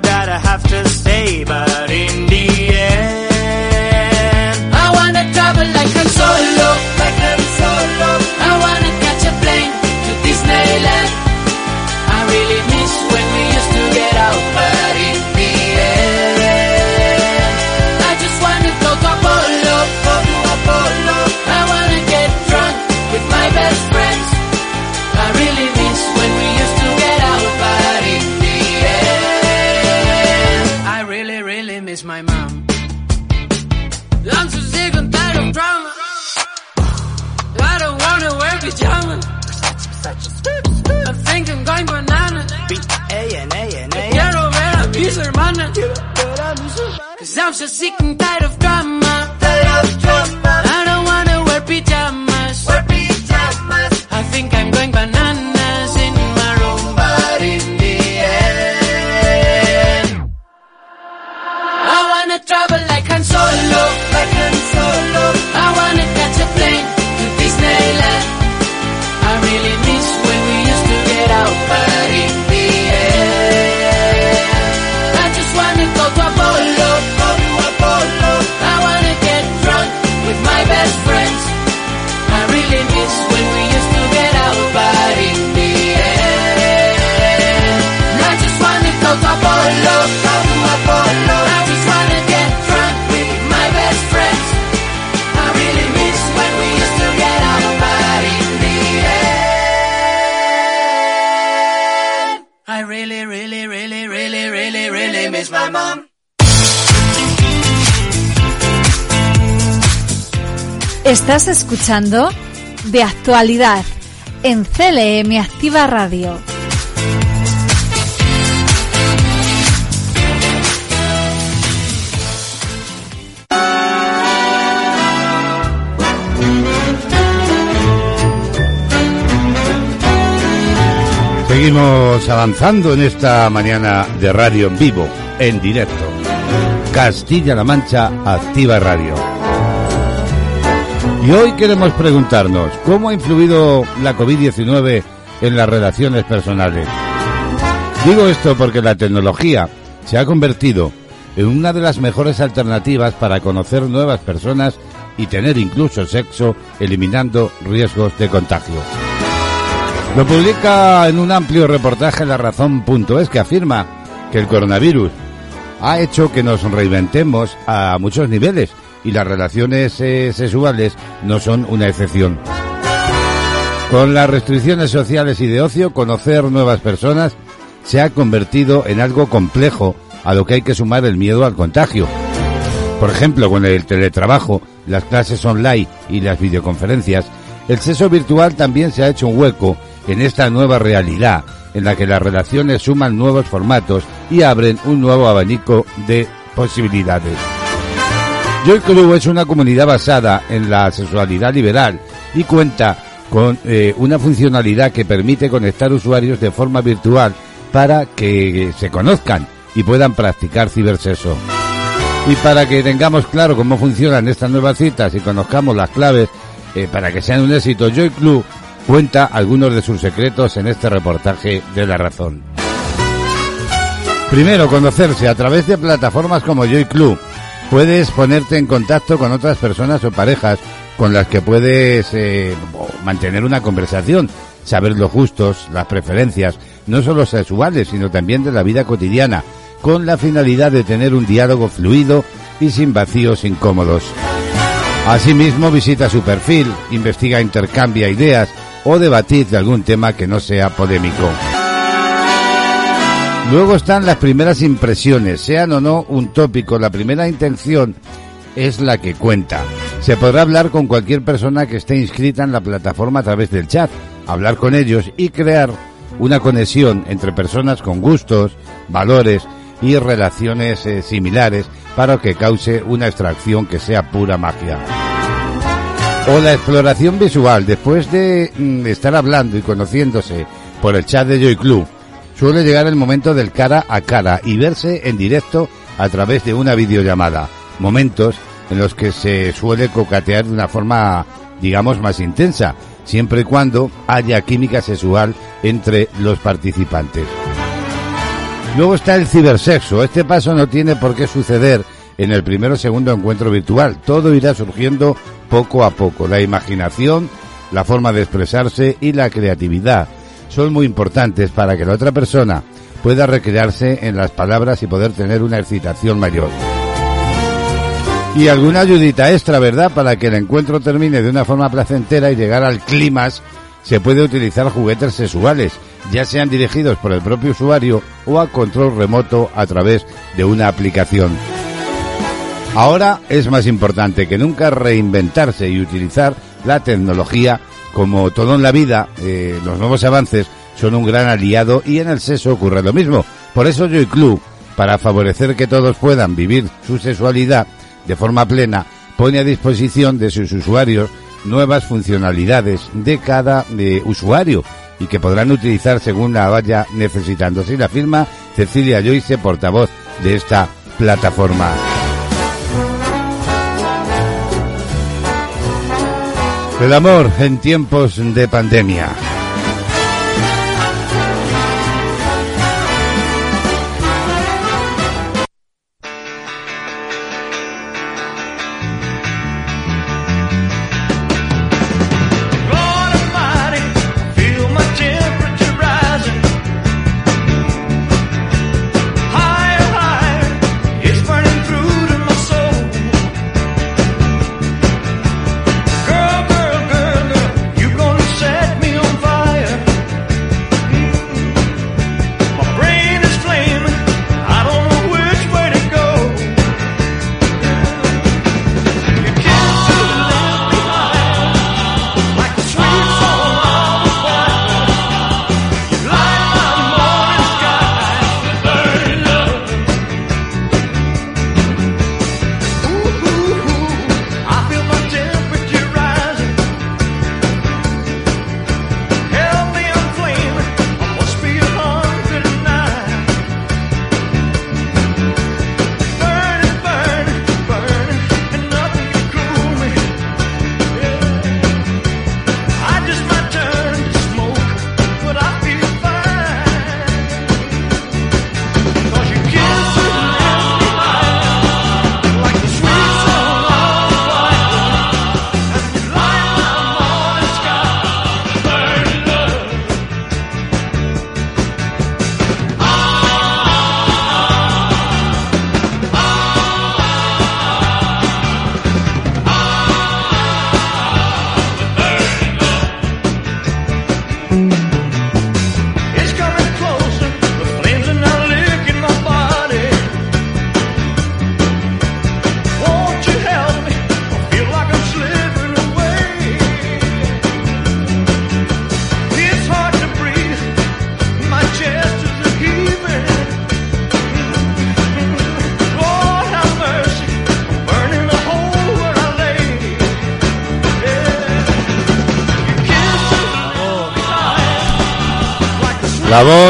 escuchando De Actualidad en CLM Activa Radio. Seguimos avanzando en esta mañana de radio en vivo, en directo. Castilla-La Mancha Activa Radio. Y hoy queremos preguntarnos, ¿cómo ha influido la COVID-19 en las relaciones personales? Digo esto porque la tecnología se ha convertido en una de las mejores alternativas para conocer nuevas personas y tener incluso sexo, eliminando riesgos de contagio. Lo publica en un amplio reportaje La Razón.es que afirma que el coronavirus ha hecho que nos reinventemos a muchos niveles y las relaciones eh, sexuales no son una excepción. Con las restricciones sociales y de ocio, conocer nuevas personas se ha convertido en algo complejo a lo que hay que sumar el miedo al contagio. Por ejemplo, con el teletrabajo, las clases online y las videoconferencias, el sexo virtual también se ha hecho un hueco en esta nueva realidad en la que las relaciones suman nuevos formatos y abren un nuevo abanico de posibilidades. Joy Club es una comunidad basada en la sexualidad liberal y cuenta con eh, una funcionalidad que permite conectar usuarios de forma virtual para que se conozcan y puedan practicar cibersexo. Y para que tengamos claro cómo funcionan estas nuevas citas y conozcamos las claves eh, para que sean un éxito, Joy Club cuenta algunos de sus secretos en este reportaje de La Razón. Primero, conocerse a través de plataformas como Joy Club. Puedes ponerte en contacto con otras personas o parejas con las que puedes eh, mantener una conversación, saber los gustos, las preferencias, no solo sexuales, sino también de la vida cotidiana, con la finalidad de tener un diálogo fluido y sin vacíos incómodos. Asimismo, visita su perfil, investiga, intercambia ideas o debatir de algún tema que no sea polémico. Luego están las primeras impresiones, sean o no un tópico, la primera intención es la que cuenta. Se podrá hablar con cualquier persona que esté inscrita en la plataforma a través del chat, hablar con ellos y crear una conexión entre personas con gustos, valores y relaciones eh, similares para que cause una extracción que sea pura magia. O la exploración visual, después de mm, estar hablando y conociéndose por el chat de Joy Club, suele llegar el momento del cara a cara y verse en directo a través de una videollamada. Momentos en los que se suele cocatear de una forma, digamos, más intensa, siempre y cuando haya química sexual entre los participantes. Luego está el cibersexo. Este paso no tiene por qué suceder en el primero o segundo encuentro virtual. Todo irá surgiendo poco a poco. La imaginación, la forma de expresarse y la creatividad son muy importantes para que la otra persona pueda recrearse en las palabras y poder tener una excitación mayor. Y alguna ayudita extra, ¿verdad? Para que el encuentro termine de una forma placentera y llegar al clímax, se puede utilizar juguetes sexuales, ya sean dirigidos por el propio usuario o a control remoto a través de una aplicación. Ahora es más importante que nunca reinventarse y utilizar la tecnología como todo en la vida, eh, los nuevos avances son un gran aliado y en el sexo ocurre lo mismo. Por eso Joy Club, para favorecer que todos puedan vivir su sexualidad de forma plena, pone a disposición de sus usuarios nuevas funcionalidades de cada eh, usuario y que podrán utilizar según la vaya necesitando. Así la firma Cecilia Joyce, portavoz de esta plataforma. El amor en tiempos de pandemia.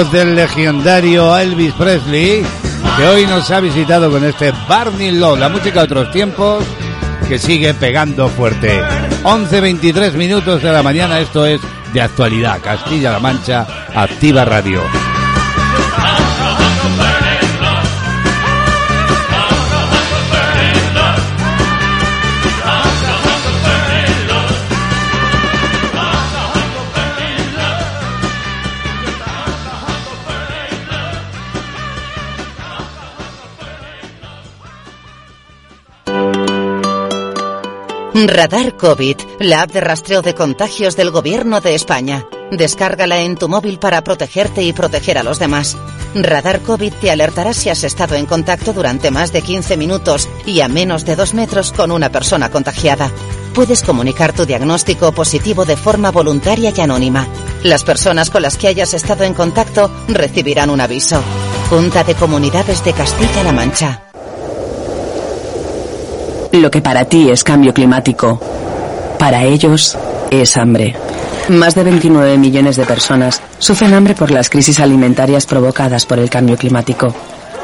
Del legendario Elvis Presley, que hoy nos ha visitado con este Barney Law, la música de otros tiempos, que sigue pegando fuerte. 11.23 minutos de la mañana, esto es de actualidad, Castilla-La Mancha, Activa Radio. Radar COVID, la app de rastreo de contagios del Gobierno de España. Descárgala en tu móvil para protegerte y proteger a los demás. Radar COVID te alertará si has estado en contacto durante más de 15 minutos y a menos de 2 metros con una persona contagiada. Puedes comunicar tu diagnóstico positivo de forma voluntaria y anónima. Las personas con las que hayas estado en contacto recibirán un aviso. Junta de Comunidades de Castilla-La Mancha. Lo que para ti es cambio climático, para ellos es hambre. Más de 29 millones de personas sufren hambre por las crisis alimentarias provocadas por el cambio climático.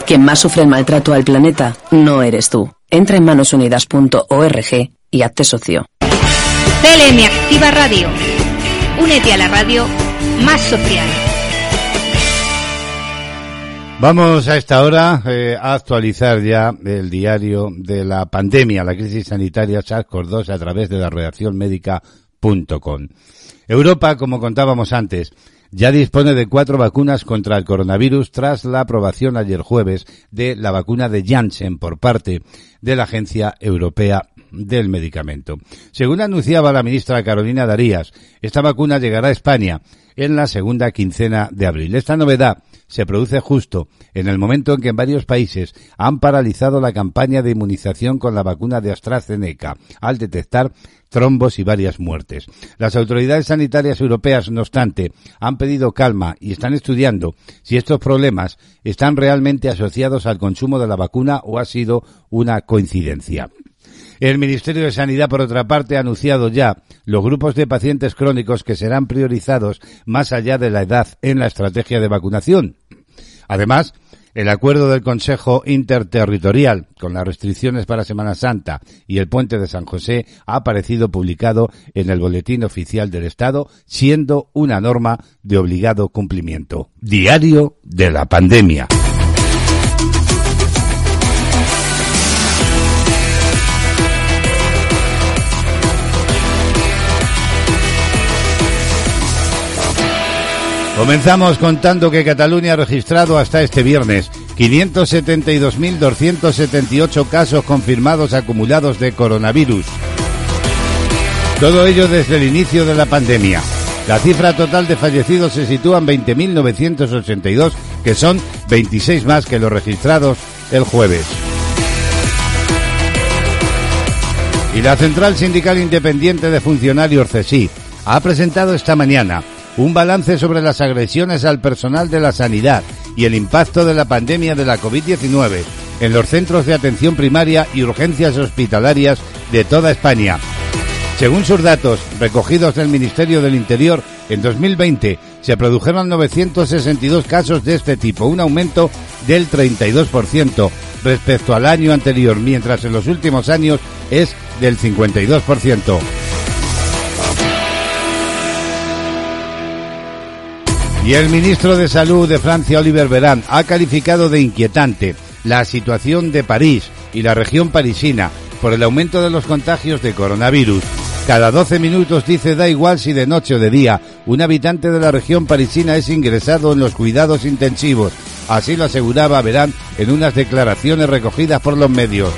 Quien más sufre el maltrato al planeta no eres tú. Entra en manosunidas.org y hazte socio. CLM Activa Radio. Únete a la radio más social. Vamos a esta hora eh, a actualizar ya el diario de la pandemia, la crisis sanitaria SARS-CoV-2 a través de la redacción médica.com. Europa, como contábamos antes, ya dispone de cuatro vacunas contra el coronavirus tras la aprobación ayer jueves de la vacuna de Janssen por parte de la Agencia Europea del Medicamento. Según anunciaba la ministra Carolina Darías, esta vacuna llegará a España en la segunda quincena de abril. Esta novedad se produce justo en el momento en que en varios países han paralizado la campaña de inmunización con la vacuna de AstraZeneca al detectar trombos y varias muertes. Las autoridades sanitarias europeas, no obstante, han pedido calma y están estudiando si estos problemas están realmente asociados al consumo de la vacuna o ha sido una coincidencia. El Ministerio de Sanidad, por otra parte, ha anunciado ya los grupos de pacientes crónicos que serán priorizados más allá de la edad en la estrategia de vacunación. Además, el acuerdo del Consejo Interterritorial con las restricciones para Semana Santa y el puente de San José ha aparecido publicado en el Boletín Oficial del Estado, siendo una norma de obligado cumplimiento. Diario de la pandemia. Comenzamos contando que Cataluña ha registrado hasta este viernes 572.278 casos confirmados acumulados de coronavirus. Todo ello desde el inicio de la pandemia. La cifra total de fallecidos se sitúa en 20.982, que son 26 más que los registrados el jueves. Y la Central Sindical Independiente de Funcionarios CESI ha presentado esta mañana un balance sobre las agresiones al personal de la sanidad y el impacto de la pandemia de la COVID-19 en los centros de atención primaria y urgencias hospitalarias de toda España. Según sus datos recogidos del Ministerio del Interior, en 2020 se produjeron 962 casos de este tipo, un aumento del 32% respecto al año anterior, mientras en los últimos años es del 52%. Y el ministro de Salud de Francia, Oliver Veran, ha calificado de inquietante la situación de París y la región parisina por el aumento de los contagios de coronavirus. Cada 12 minutos dice da igual si de noche o de día, un habitante de la región parisina es ingresado en los cuidados intensivos. Así lo aseguraba Verán en unas declaraciones recogidas por los medios.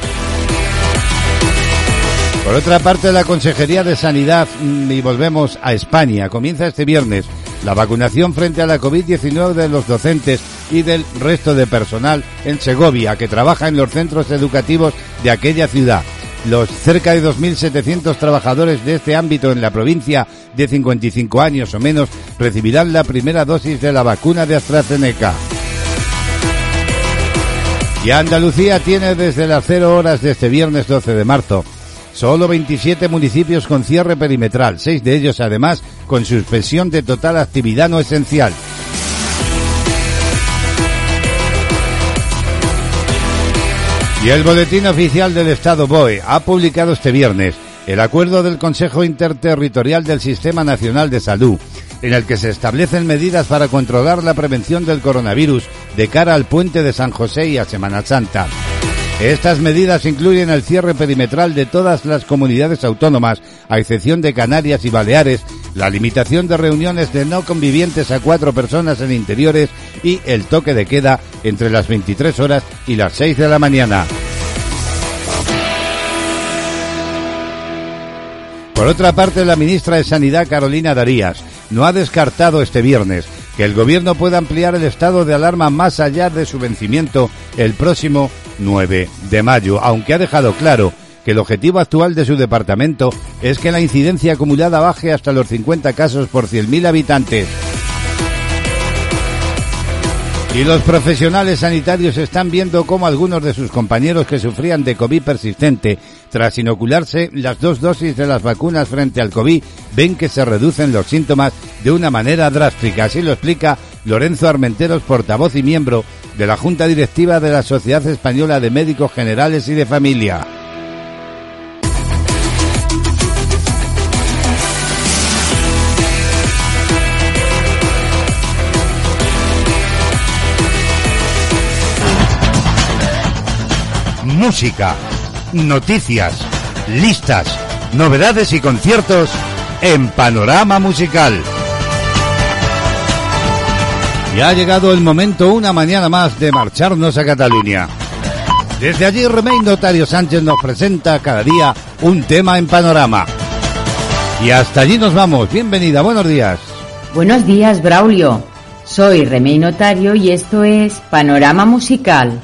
Por otra parte, la Consejería de Sanidad, mm, y volvemos a España, comienza este viernes la vacunación frente a la COVID-19 de los docentes y del resto de personal en Segovia que trabaja en los centros educativos de aquella ciudad. Los cerca de 2.700 trabajadores de este ámbito en la provincia de 55 años o menos recibirán la primera dosis de la vacuna de AstraZeneca. Y Andalucía tiene desde las 0 horas de este viernes 12 de marzo Solo 27 municipios con cierre perimetral, seis de ellos además con suspensión de total actividad no esencial. Y el Boletín Oficial del Estado BOE ha publicado este viernes el acuerdo del Consejo Interterritorial del Sistema Nacional de Salud, en el que se establecen medidas para controlar la prevención del coronavirus de cara al puente de San José y a Semana Santa. Estas medidas incluyen el cierre perimetral de todas las comunidades autónomas, a excepción de Canarias y Baleares, la limitación de reuniones de no convivientes a cuatro personas en interiores y el toque de queda entre las 23 horas y las 6 de la mañana. Por otra parte, la ministra de Sanidad, Carolina Darías, no ha descartado este viernes que el gobierno pueda ampliar el estado de alarma más allá de su vencimiento el próximo 9 de mayo, aunque ha dejado claro que el objetivo actual de su departamento es que la incidencia acumulada baje hasta los 50 casos por 100.000 habitantes. Y los profesionales sanitarios están viendo cómo algunos de sus compañeros que sufrían de COVID persistente tras inocularse las dos dosis de las vacunas frente al COVID ven que se reducen los síntomas de una manera drástica. Así lo explica Lorenzo Armenteros, portavoz y miembro de la Junta Directiva de la Sociedad Española de Médicos Generales y de Familia. música, noticias, listas, novedades y conciertos en Panorama Musical. Ya ha llegado el momento, una mañana más, de marcharnos a Cataluña. Desde allí, Remey Notario Sánchez nos presenta cada día un tema en Panorama. Y hasta allí nos vamos. Bienvenida, buenos días. Buenos días, Braulio. Soy Remey Notario y esto es Panorama Musical.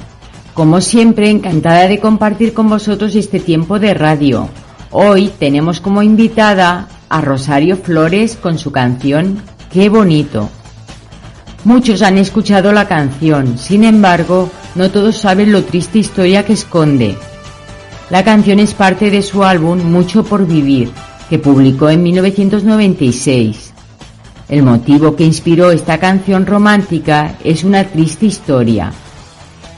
Como siempre, encantada de compartir con vosotros este tiempo de radio. Hoy tenemos como invitada a Rosario Flores con su canción Qué bonito. Muchos han escuchado la canción, sin embargo, no todos saben lo triste historia que esconde. La canción es parte de su álbum Mucho por Vivir, que publicó en 1996. El motivo que inspiró esta canción romántica es una triste historia.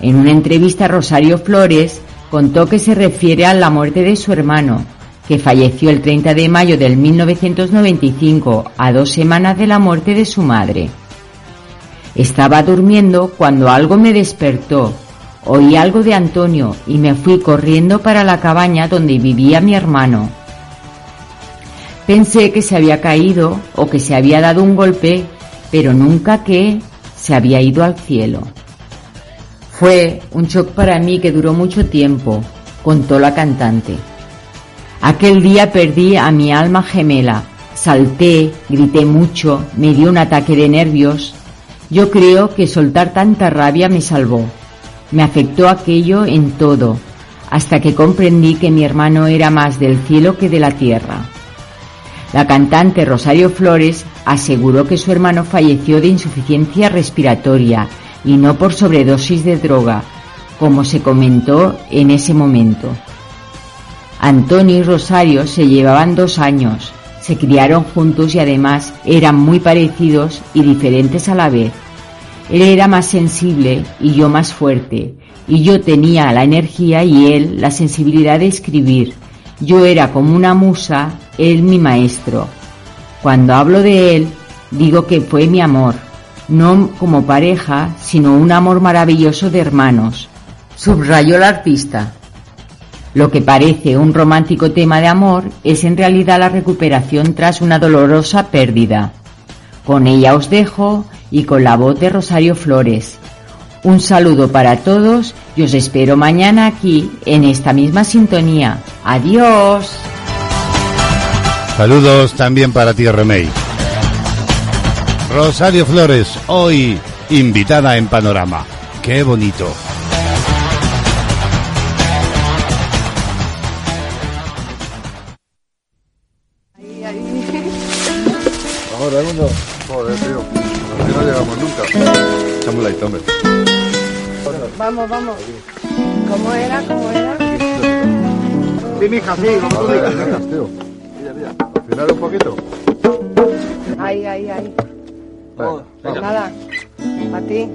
En una entrevista Rosario Flores contó que se refiere a la muerte de su hermano, que falleció el 30 de mayo del 1995, a dos semanas de la muerte de su madre. Estaba durmiendo cuando algo me despertó. Oí algo de Antonio y me fui corriendo para la cabaña donde vivía mi hermano. Pensé que se había caído o que se había dado un golpe, pero nunca que se había ido al cielo. Fue un shock para mí que duró mucho tiempo, contó la cantante. Aquel día perdí a mi alma gemela, salté, grité mucho, me dio un ataque de nervios. Yo creo que soltar tanta rabia me salvó. Me afectó aquello en todo, hasta que comprendí que mi hermano era más del cielo que de la tierra. La cantante Rosario Flores aseguró que su hermano falleció de insuficiencia respiratoria y no por sobredosis de droga, como se comentó en ese momento. Antonio y Rosario se llevaban dos años, se criaron juntos y además eran muy parecidos y diferentes a la vez. Él era más sensible y yo más fuerte, y yo tenía la energía y él la sensibilidad de escribir. Yo era como una musa, él mi maestro. Cuando hablo de él, digo que fue mi amor, no como pareja, sino un amor maravilloso de hermanos. Subrayó el artista. Lo que parece un romántico tema de amor es en realidad la recuperación tras una dolorosa pérdida. Con ella os dejo y con la voz de Rosario Flores. Un saludo para todos y os espero mañana aquí en esta misma sintonía. Adiós. Saludos también para ti, Remey. Rosario Flores, hoy invitada en Panorama. Qué bonito. Mundo. Joder, tío. Así no llegamos nunca. Echamos la hombre. Vamos, vamos. ¿Cómo era? ¿Cócómo era? Sí, mija, sí. Vamos ver, tío. Mira, mira. Al final un poquito. Ahí, ahí, ahí. Pues nada, a ti.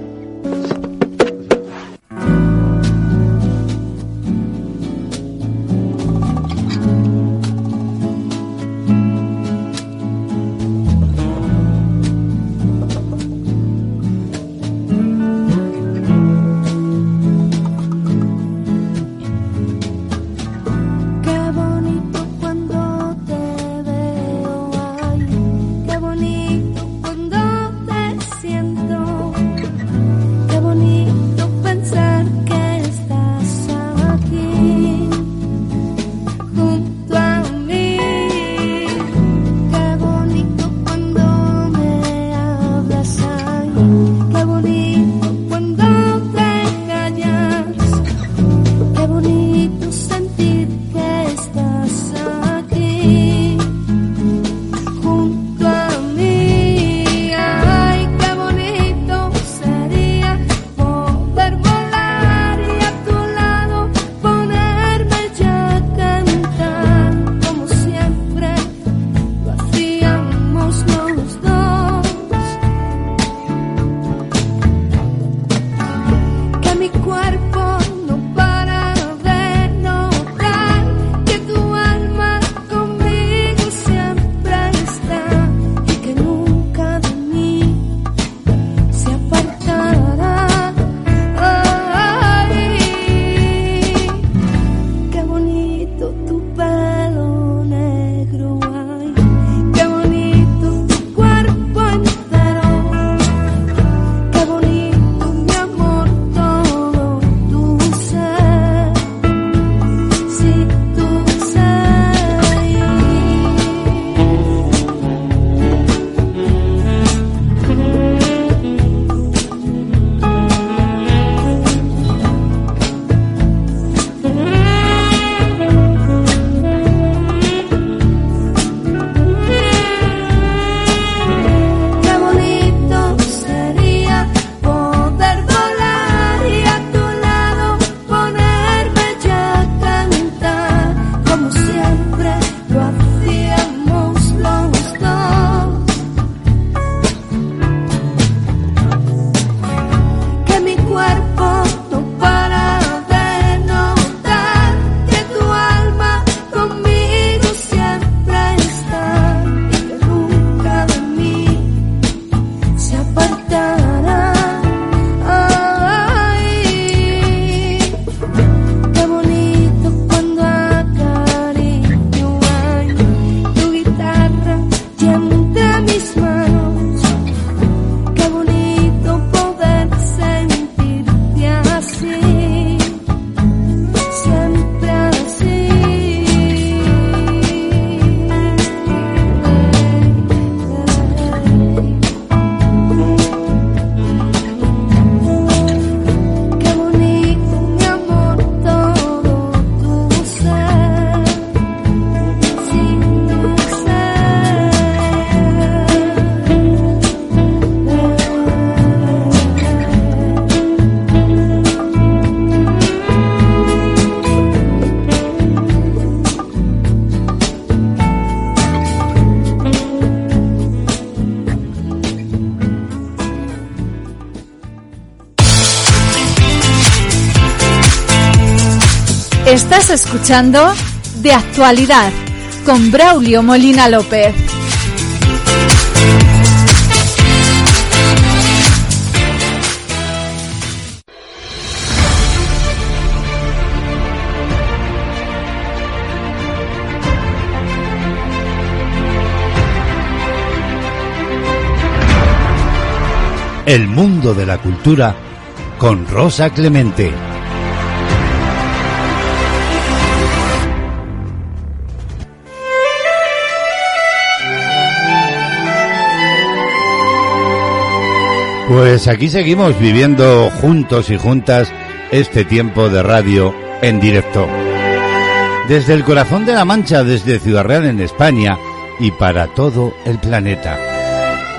Escuchando De Actualidad con Braulio Molina López. El mundo de la cultura con Rosa Clemente. Pues aquí seguimos viviendo juntos y juntas este tiempo de radio en directo. Desde el corazón de la Mancha, desde Ciudad Real en España y para todo el planeta.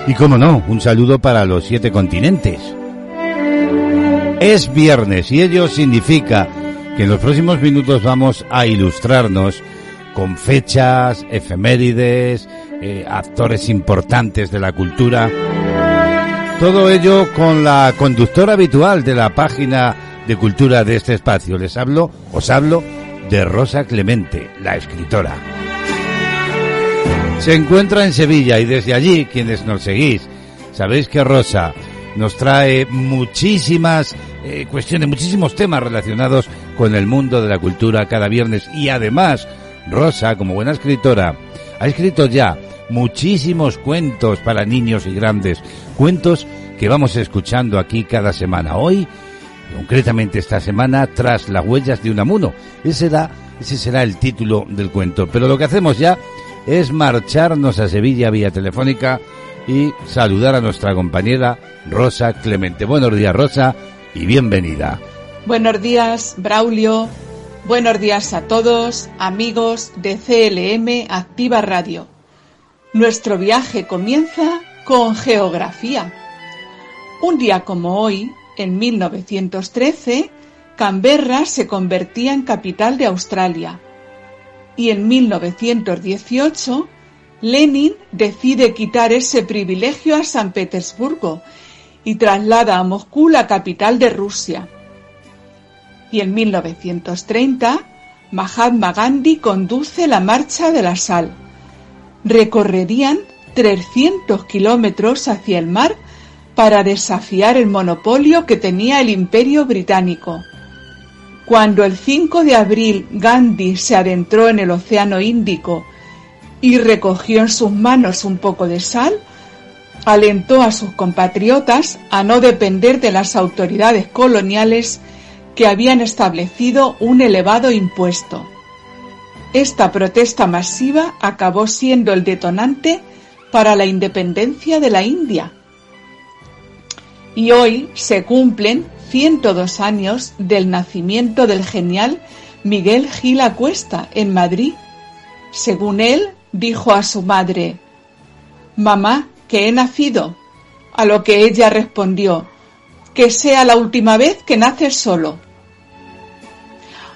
Y como no, un saludo para los siete continentes. Es viernes y ello significa que en los próximos minutos vamos a ilustrarnos con fechas, efemérides, eh, actores importantes de la cultura. Todo ello con la conductora habitual de la página de cultura de este espacio. Les hablo, os hablo de Rosa Clemente, la escritora. Se encuentra en Sevilla y desde allí, quienes nos seguís, sabéis que Rosa nos trae muchísimas eh, cuestiones, muchísimos temas relacionados con el mundo de la cultura cada viernes y además Rosa, como buena escritora, ha escrito ya muchísimos cuentos para niños y grandes, cuentos que vamos escuchando aquí cada semana. Hoy, concretamente esta semana, tras las huellas de Unamuno. Ese será, ese será el título del cuento. Pero lo que hacemos ya es marcharnos a Sevilla vía telefónica y saludar a nuestra compañera Rosa Clemente. Buenos días, Rosa, y bienvenida. Buenos días, Braulio. Buenos días a todos, amigos de CLM Activa Radio. Nuestro viaje comienza con geografía. Un día como hoy, en 1913, Canberra se convertía en capital de Australia. Y en 1918, Lenin decide quitar ese privilegio a San Petersburgo y traslada a Moscú la capital de Rusia. Y en 1930, Mahatma Gandhi conduce la Marcha de la Sal. Recorrerían 300 kilómetros hacia el mar para desafiar el monopolio que tenía el Imperio Británico. Cuando el 5 de abril Gandhi se adentró en el Océano Índico y recogió en sus manos un poco de sal, alentó a sus compatriotas a no depender de las autoridades coloniales que habían establecido un elevado impuesto. Esta protesta masiva acabó siendo el detonante para la independencia de la India. Y hoy se cumplen 102 años del nacimiento del genial Miguel Gil Acuesta en Madrid. Según él, dijo a su madre, Mamá, que he nacido. A lo que ella respondió, que sea la última vez que naces solo.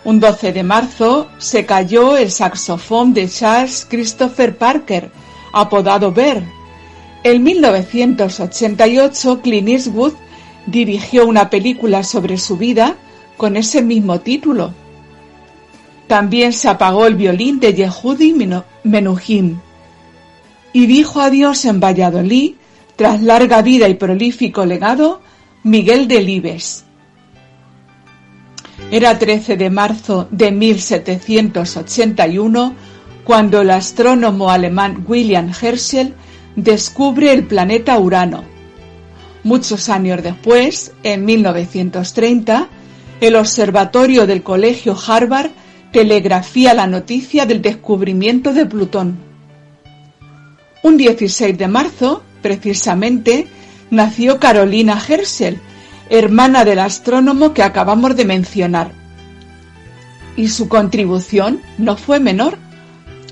Un 12 de marzo se cayó el saxofón de Charles Christopher Parker, apodado Bear. En 1988 Clint Eastwood dirigió una película sobre su vida con ese mismo título. También se apagó el violín de Yehudi Menuhin y dijo adiós en Valladolid, tras larga vida y prolífico legado, Miguel Delibes. Era 13 de marzo de 1781 cuando el astrónomo alemán William Herschel descubre el planeta Urano. Muchos años después, en 1930, el observatorio del Colegio Harvard telegrafía la noticia del descubrimiento de Plutón. Un 16 de marzo, precisamente, nació Carolina Herschel, hermana del astrónomo que acabamos de mencionar. Y su contribución no fue menor.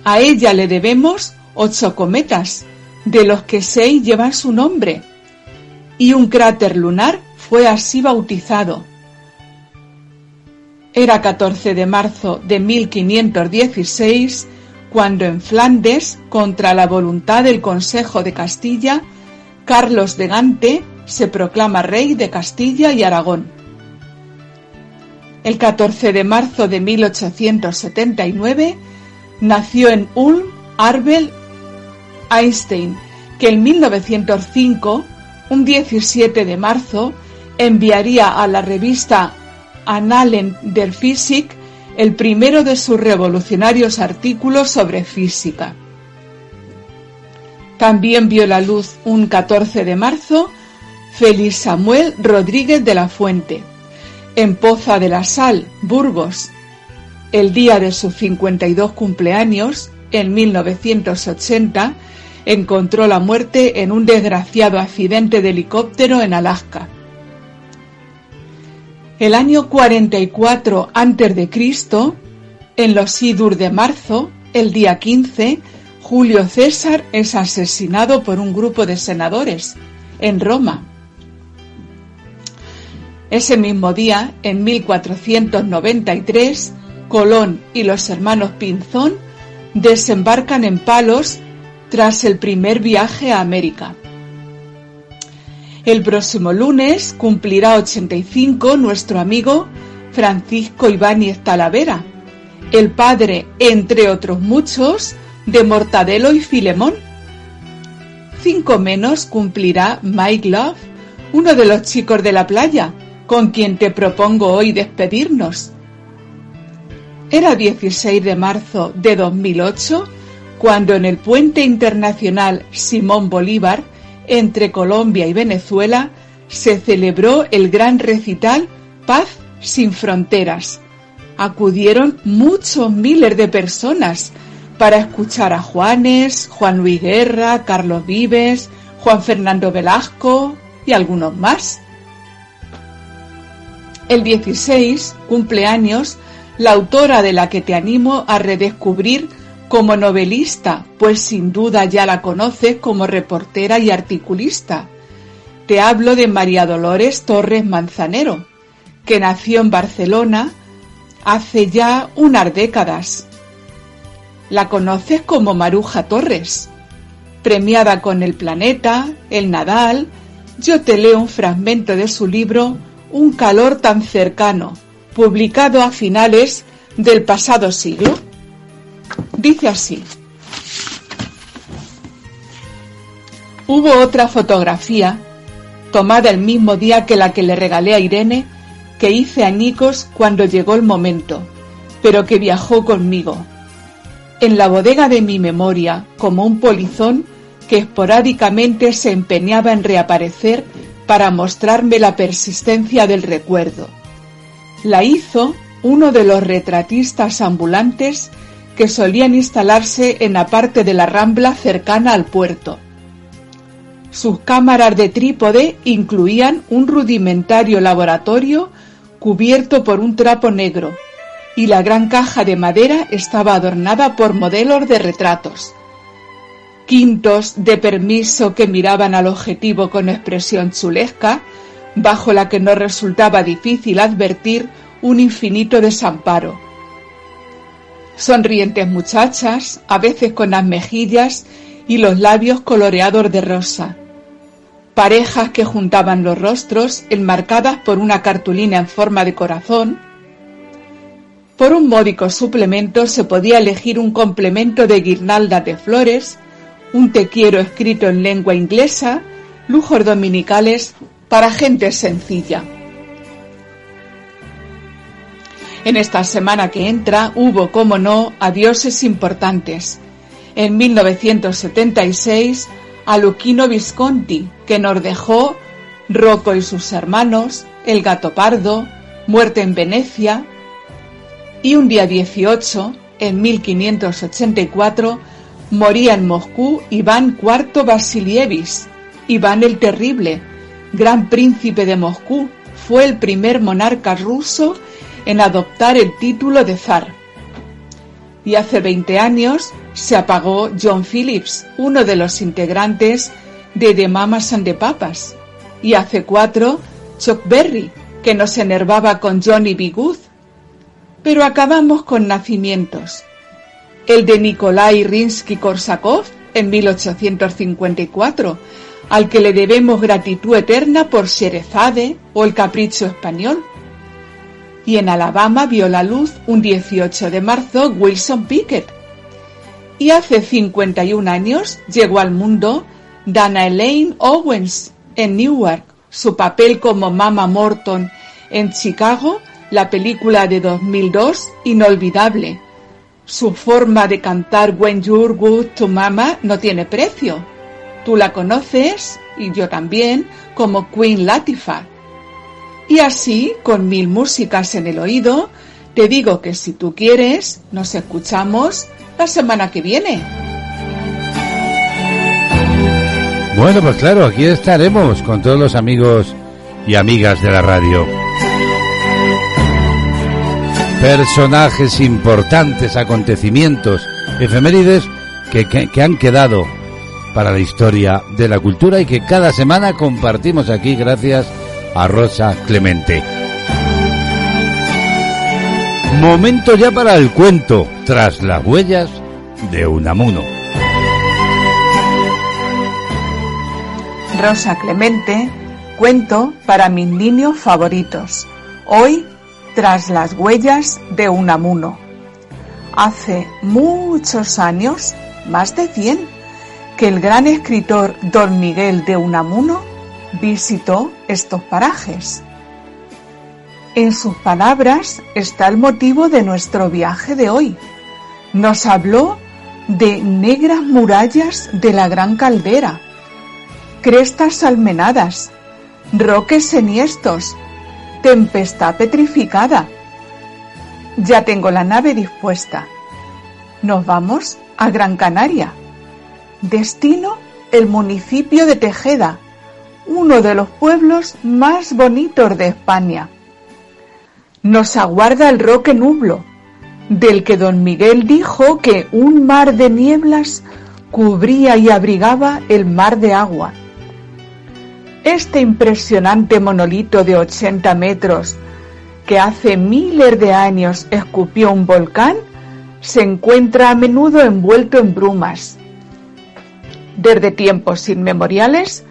A ella le debemos ocho cometas, de los que seis llevan su nombre, y un cráter lunar fue así bautizado. Era 14 de marzo de 1516 cuando en Flandes, contra la voluntad del Consejo de Castilla, Carlos de Gante se proclama rey de Castilla y Aragón. el 14 de marzo de 1879, nació en Ulm Arbel Einstein, que en 1905, un 17 de marzo, enviaría a la revista Annalen der Physik el primero de sus revolucionarios artículos sobre física. También vio la luz un 14 de marzo Félix Samuel Rodríguez de la Fuente, en Poza de la Sal, Burgos. El día de sus 52 cumpleaños, en 1980, encontró la muerte en un desgraciado accidente de helicóptero en Alaska. El año 44 a.C., en los Idur de marzo, el día 15, Julio César es asesinado por un grupo de senadores en Roma. Ese mismo día, en 1493, Colón y los hermanos Pinzón desembarcan en Palos tras el primer viaje a América. El próximo lunes cumplirá 85 nuestro amigo Francisco Ibáñez Talavera, el padre, entre otros muchos, de Mortadelo y Filemón. Cinco menos cumplirá Mike Love, uno de los chicos de la playa, con quien te propongo hoy despedirnos. Era 16 de marzo de 2008 cuando en el puente internacional Simón Bolívar entre Colombia y Venezuela se celebró el gran recital Paz sin Fronteras. Acudieron muchos miles de personas para escuchar a Juanes, Juan Luis Guerra, Carlos Vives, Juan Fernando Velasco y algunos más. El 16 cumpleaños la autora de la que te animo a redescubrir como novelista, pues sin duda ya la conoces como reportera y articulista. Te hablo de María Dolores Torres Manzanero, que nació en Barcelona hace ya unas décadas. La conoces como Maruja Torres, premiada con El Planeta, El Nadal. Yo te leo un fragmento de su libro Un calor tan cercano, publicado a finales del pasado siglo. Dice así. Hubo otra fotografía, tomada el mismo día que la que le regalé a Irene, que hice a Nikos cuando llegó el momento, pero que viajó conmigo. En la bodega de mi memoria, como un polizón que esporádicamente se empeñaba en reaparecer para mostrarme la persistencia del recuerdo. La hizo uno de los retratistas ambulantes que solían instalarse en la parte de la rambla cercana al puerto. Sus cámaras de trípode incluían un rudimentario laboratorio cubierto por un trapo negro, y la gran caja de madera estaba adornada por modelos de retratos. Quintos de permiso que miraban al objetivo con expresión chulesca, bajo la que no resultaba difícil advertir un infinito desamparo sonrientes muchachas, a veces con las mejillas y los labios coloreados de rosa, parejas que juntaban los rostros enmarcadas por una cartulina en forma de corazón. Por un módico suplemento se podía elegir un complemento de guirnaldas de flores, un te quiero escrito en lengua inglesa, lujos dominicales para gente sencilla. En esta semana que entra hubo, como no, adioses importantes. En 1976, a Luquino Visconti, que nos dejó Rocco y sus hermanos, El gato pardo, Muerte en Venecia, y un día 18, en 1584, moría en Moscú Iván IV Vasilievich, Iván el Terrible, gran príncipe de Moscú, fue el primer monarca ruso en adoptar el título de zar. Y hace 20 años se apagó John Phillips, uno de los integrantes de The Mamas and the Papas. Y hace cuatro, Chuck Berry, que nos enervaba con Johnny B. Pero acabamos con nacimientos. El de Nikolai Rinsky-Korsakov en 1854, al que le debemos gratitud eterna por Sherezade o El Capricho Español Y en Alabama vio la luz un 18 de marzo Wilson Pickett. Y hace 51 años llegó al mundo Dana Elaine Owens en Newark. Su papel como Mama Morton en Chicago, la película de 2002, inolvidable. Su forma de cantar When You're Good to Mama no tiene precio. Tú la conoces, y yo también, como Queen Latifah. Y así, con mil músicas en el oído, te digo que si tú quieres, nos escuchamos la semana que viene. Bueno, pues claro, aquí estaremos con todos los amigos y amigas de la radio. Personajes importantes, acontecimientos, efemérides que, que, que han quedado para la historia de la cultura y que cada semana compartimos aquí gracias a Rosa Clemente. Momento ya para el cuento, tras las huellas de Unamuno. Rosa Clemente, cuento para mis niños favoritos. Hoy, tras las huellas de Unamuno. Hace muchos años, más de 100, que el gran escritor Don Miguel de Unamuno visitó estos parajes. En sus palabras está el motivo de nuestro viaje de hoy. Nos habló de negras murallas de la gran caldera, crestas almenadas, roques enhiestos, tempestad petrificada. Ya tengo la nave dispuesta. Nos vamos a Gran Canaria. Destino el municipio de Tejeda, uno de los pueblos más bonitos de España. Nos aguarda el Roque Nublo, del que don Miguel dijo que un mar de nieblas cubría y abrigaba el mar de agua. Este impresionante monolito de 80 metros, que hace miles de años escupió un volcán, se encuentra a menudo envuelto en brumas. Desde tiempos inmemoriales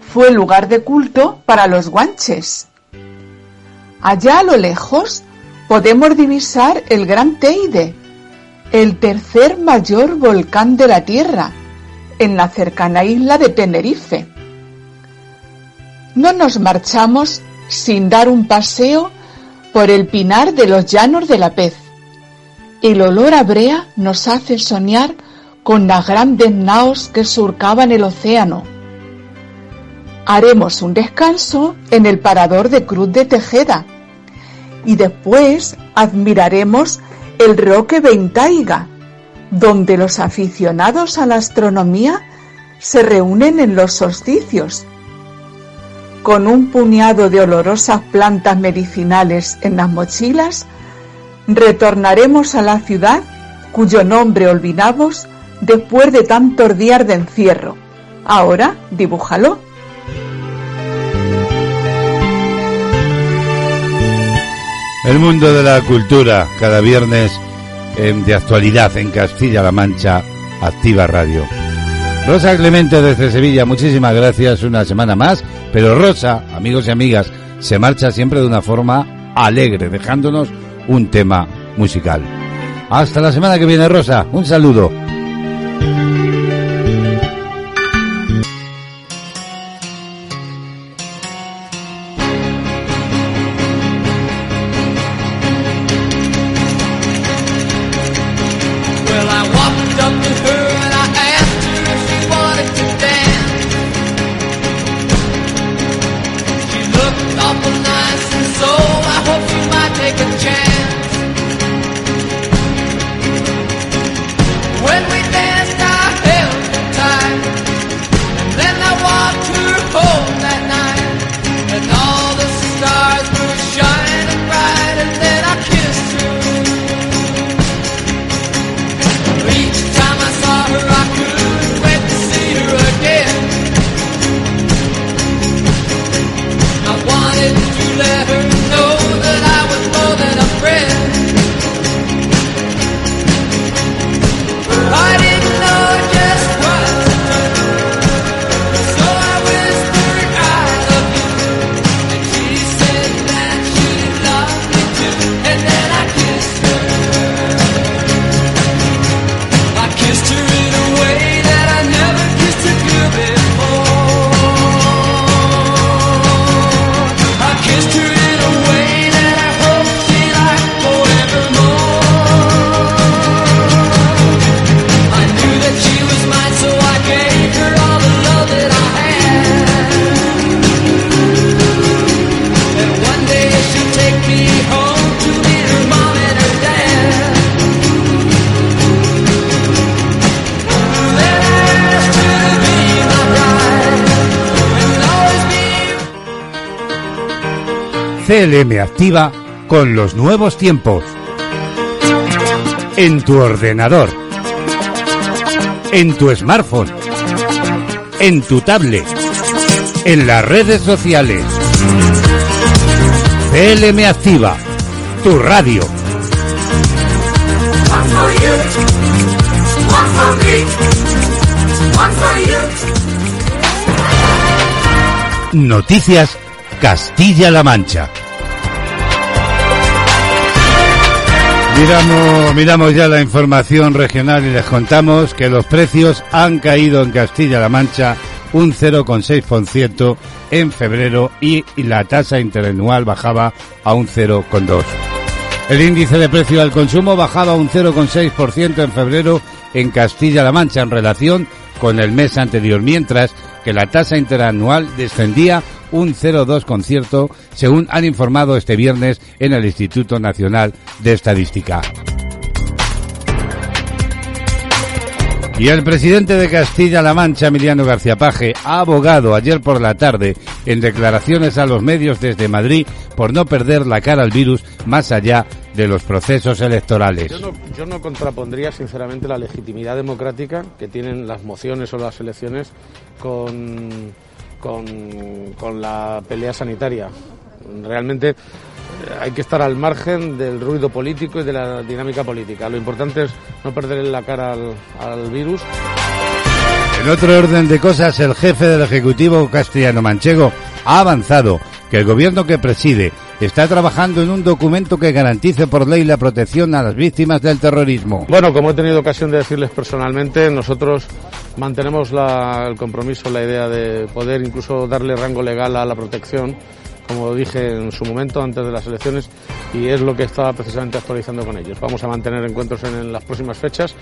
fue lugar de culto para los guanches. Allá a lo lejos podemos divisar el Gran Teide, el tercer mayor volcán de la Tierra, en la cercana isla de Tenerife. No nos marchamos sin dar un paseo por el pinar de los llanos de la pez. El olor a brea nos hace soñar con las grandes naos que surcaban el océano. Haremos un descanso en el parador de Cruz de Tejeda y después admiraremos el Roque Ventaiga, donde los aficionados a la astronomía se reúnen en los solsticios. Con un puñado de olorosas plantas medicinales en las mochilas, retornaremos a la ciudad cuyo nombre olvidamos después de tantos días de encierro. Ahora dibújalo. El mundo de la cultura, cada viernes de actualidad en Castilla-La Mancha, Activa Radio. Rosa Clemente desde Sevilla, muchísimas gracias una semana más, pero Rosa, amigos y amigas, se marcha siempre de una forma alegre, dejándonos un tema musical. Hasta la semana que viene, Rosa, un saludo. CLM activa con los nuevos tiempos. En tu ordenador. En tu smartphone. En tu tablet. En las redes sociales. CLM activa. Tu radio. Noticias Castilla-La Mancha. Miramos, miramos ya la información regional y les contamos que los precios han caído en Castilla-La Mancha un 0,6% en febrero y la tasa interanual bajaba a un 0,2%. El índice de precio al consumo bajaba un 0,6% en febrero en Castilla-La Mancha en relación con el mes anterior, mientras que la tasa interanual descendía un 0,2%, según han informado este viernes en el Instituto Nacional de Estadística. Y el presidente de Castilla-La Mancha, Emiliano García Paje, ha abogado ayer por la tarde en declaraciones a los medios desde Madrid por no perder la cara al virus más allá de los procesos electorales. Yo no, yo no contrapondría, sinceramente, la legitimidad democrática que tienen las mociones o las elecciones con, con, la pelea sanitaria. Realmente eh, hay que estar al margen del ruido político y de la dinámica política. Lo importante es no perder la cara al, virus. En otro orden de cosas, el jefe del Ejecutivo castellano manchego ha avanzado que el gobierno que preside está trabajando en un documento que garantice por ley la protección a las víctimas del terrorismo. Bueno, como he tenido ocasión de decirles personalmente, nosotros mantenemos la- el compromiso, la idea de poder incluso darle rango legal a la protección, como dije en su momento antes de las elecciones, y es lo que estaba precisamente actualizando con ellos. Vamos a mantener encuentros en, las próximas fechas,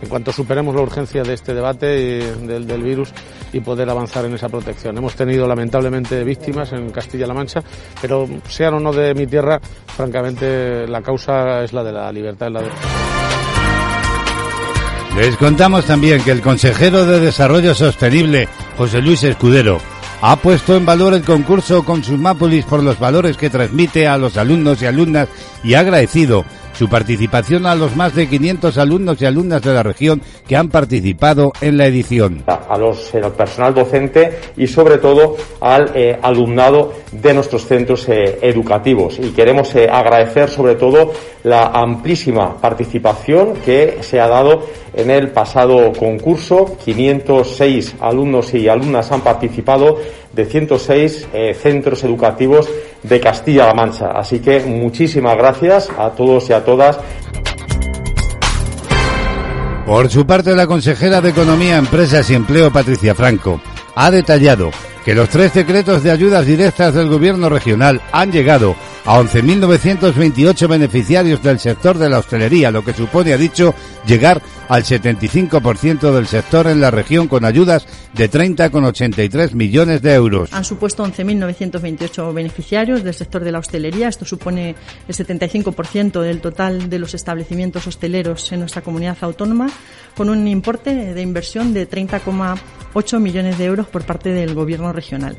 en cuanto superemos la urgencia de este debate y del, del virus y poder avanzar en esa protección. Hemos tenido lamentablemente víctimas en Castilla-La Mancha, pero sean o no de mi tierra, francamente la causa es la de la libertad, es la de... Les contamos también que el consejero de Desarrollo Sostenible, José Luis Escudero, ha puesto en valor el concurso Consumápolis por los valores que transmite a los alumnos y alumnas y ha agradecido su participación a los más de 500 alumnos y alumnas de la región que han participado en la edición. a los, al personal docente y sobre todo al eh, alumnado de nuestros centros eh, educativos. Y queremos eh, agradecer sobre todo la amplísima participación que se ha dado en el pasado concurso. 506 alumnos y alumnas han participado de 106 eh, centros educativos de Castilla-La Mancha. Así que muchísimas gracias a todos y a todas. Por su parte, la consejera de Economía, Empresas y Empleo, Patricia Franco, ha detallado que los tres decretos de ayudas directas del gobierno regional han llegado a 11.928 beneficiarios del sector de la hostelería, lo que supone, ha dicho, llegar al 75% del sector en la región con ayudas de 30,83 millones de euros. Han supuesto 11.928 beneficiarios del sector de la hostelería. Esto supone el 75% del total de los establecimientos hosteleros en nuestra comunidad autónoma, con un importe de inversión de 30,8 millones de euros por parte del Gobierno regional.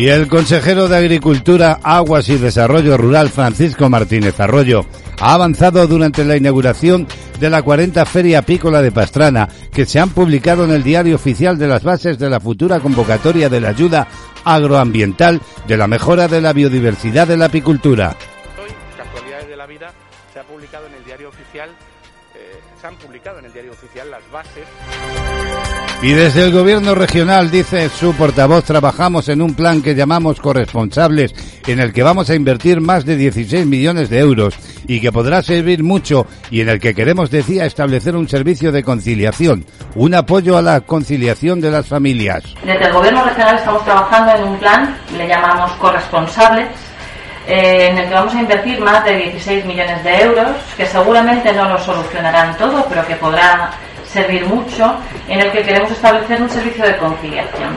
Y el consejero de Agricultura, Aguas y Desarrollo Rural, Francisco Martínez Arroyo, ha avanzado durante la inauguración de la 40 Feria Apícola de Pastrana, que se han publicado en el diario oficial de las bases de la futura convocatoria de la ayuda agroambiental de la mejora de la biodiversidad de la apicultura. Hoy, Casualidades de la Vida, se ha publicado en el diario oficial, eh, se han publicado en el diario oficial las bases Y desde el gobierno regional, dice su portavoz, trabajamos en un plan que llamamos corresponsables, en el que vamos a invertir más de 16 millones de euros y que podrá servir mucho y en el que queremos, decía, establecer un servicio de conciliación, un apoyo a la conciliación de las familias. Desde el Gobierno regional estamos trabajando en un plan, le llamamos corresponsables, eh, en el que vamos a invertir más de 16 millones de euros, que seguramente no lo solucionarán todo, pero que podrá servir mucho, en el que queremos establecer un servicio de conciliación.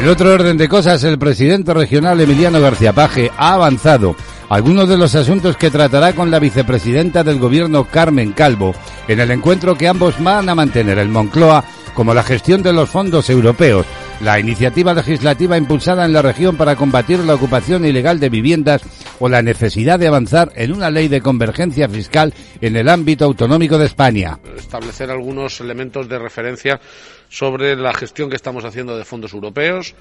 En otro orden de cosas, el presidente regional Emiliano García Paje ha avanzado algunos de los asuntos que tratará con la vicepresidenta del gobierno Carmen Calvo en el encuentro que ambos van a mantener en Moncloa como la gestión de los fondos europeos, la iniciativa legislativa impulsada en la región para combatir la ocupación ilegal de viviendas o la necesidad de avanzar en una ley de convergencia fiscal en el ámbito autonómico de España. Establecer algunos elementos de referencia sobre la gestión que estamos haciendo de fondos europeos,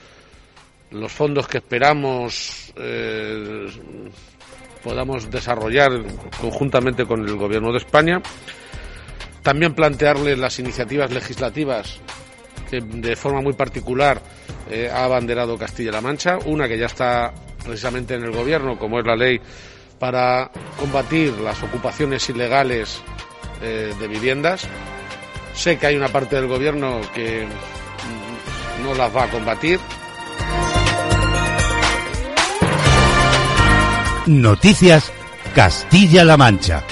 los fondos que esperamos eh, podamos desarrollar conjuntamente con el Gobierno de España. También plantearles las iniciativas legislativas que de forma muy particular eh, ha abanderado Castilla-La Mancha, una que ya está precisamente en el Gobierno, como es la ley para combatir las ocupaciones ilegales eh, de viviendas. Sé que hay una parte del Gobierno que mm, no las va a combatir, Noticias Castilla-La Mancha.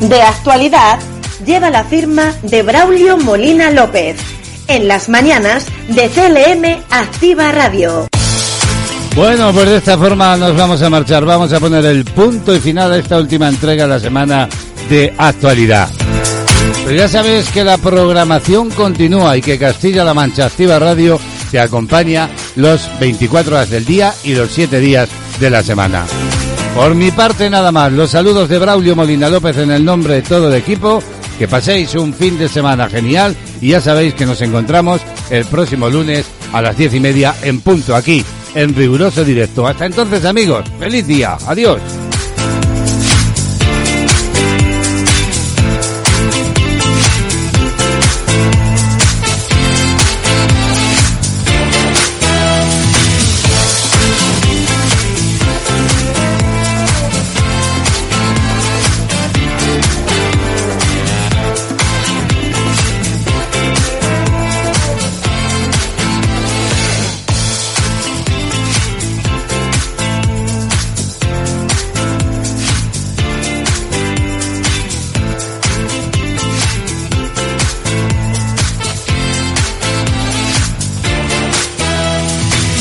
De actualidad lleva la firma de Braulio Molina López. En las mañanas de CLM Activa Radio. Bueno, pues de esta forma nos vamos a marchar. Vamos a poner el punto y final a esta última entrega de la semana de actualidad. Pero ya sabes que la programación continúa y que Castilla-La Mancha Activa Radio te acompaña los 24 horas del día y los 7 días de la semana. Por mi parte nada más, los saludos de Braulio Molina López en el nombre de todo el equipo, que paséis un fin de semana genial. Y ya sabéis que nos encontramos el próximo lunes a las 10 y media en punto aquí, en riguroso directo. Hasta entonces amigos, feliz día, adiós.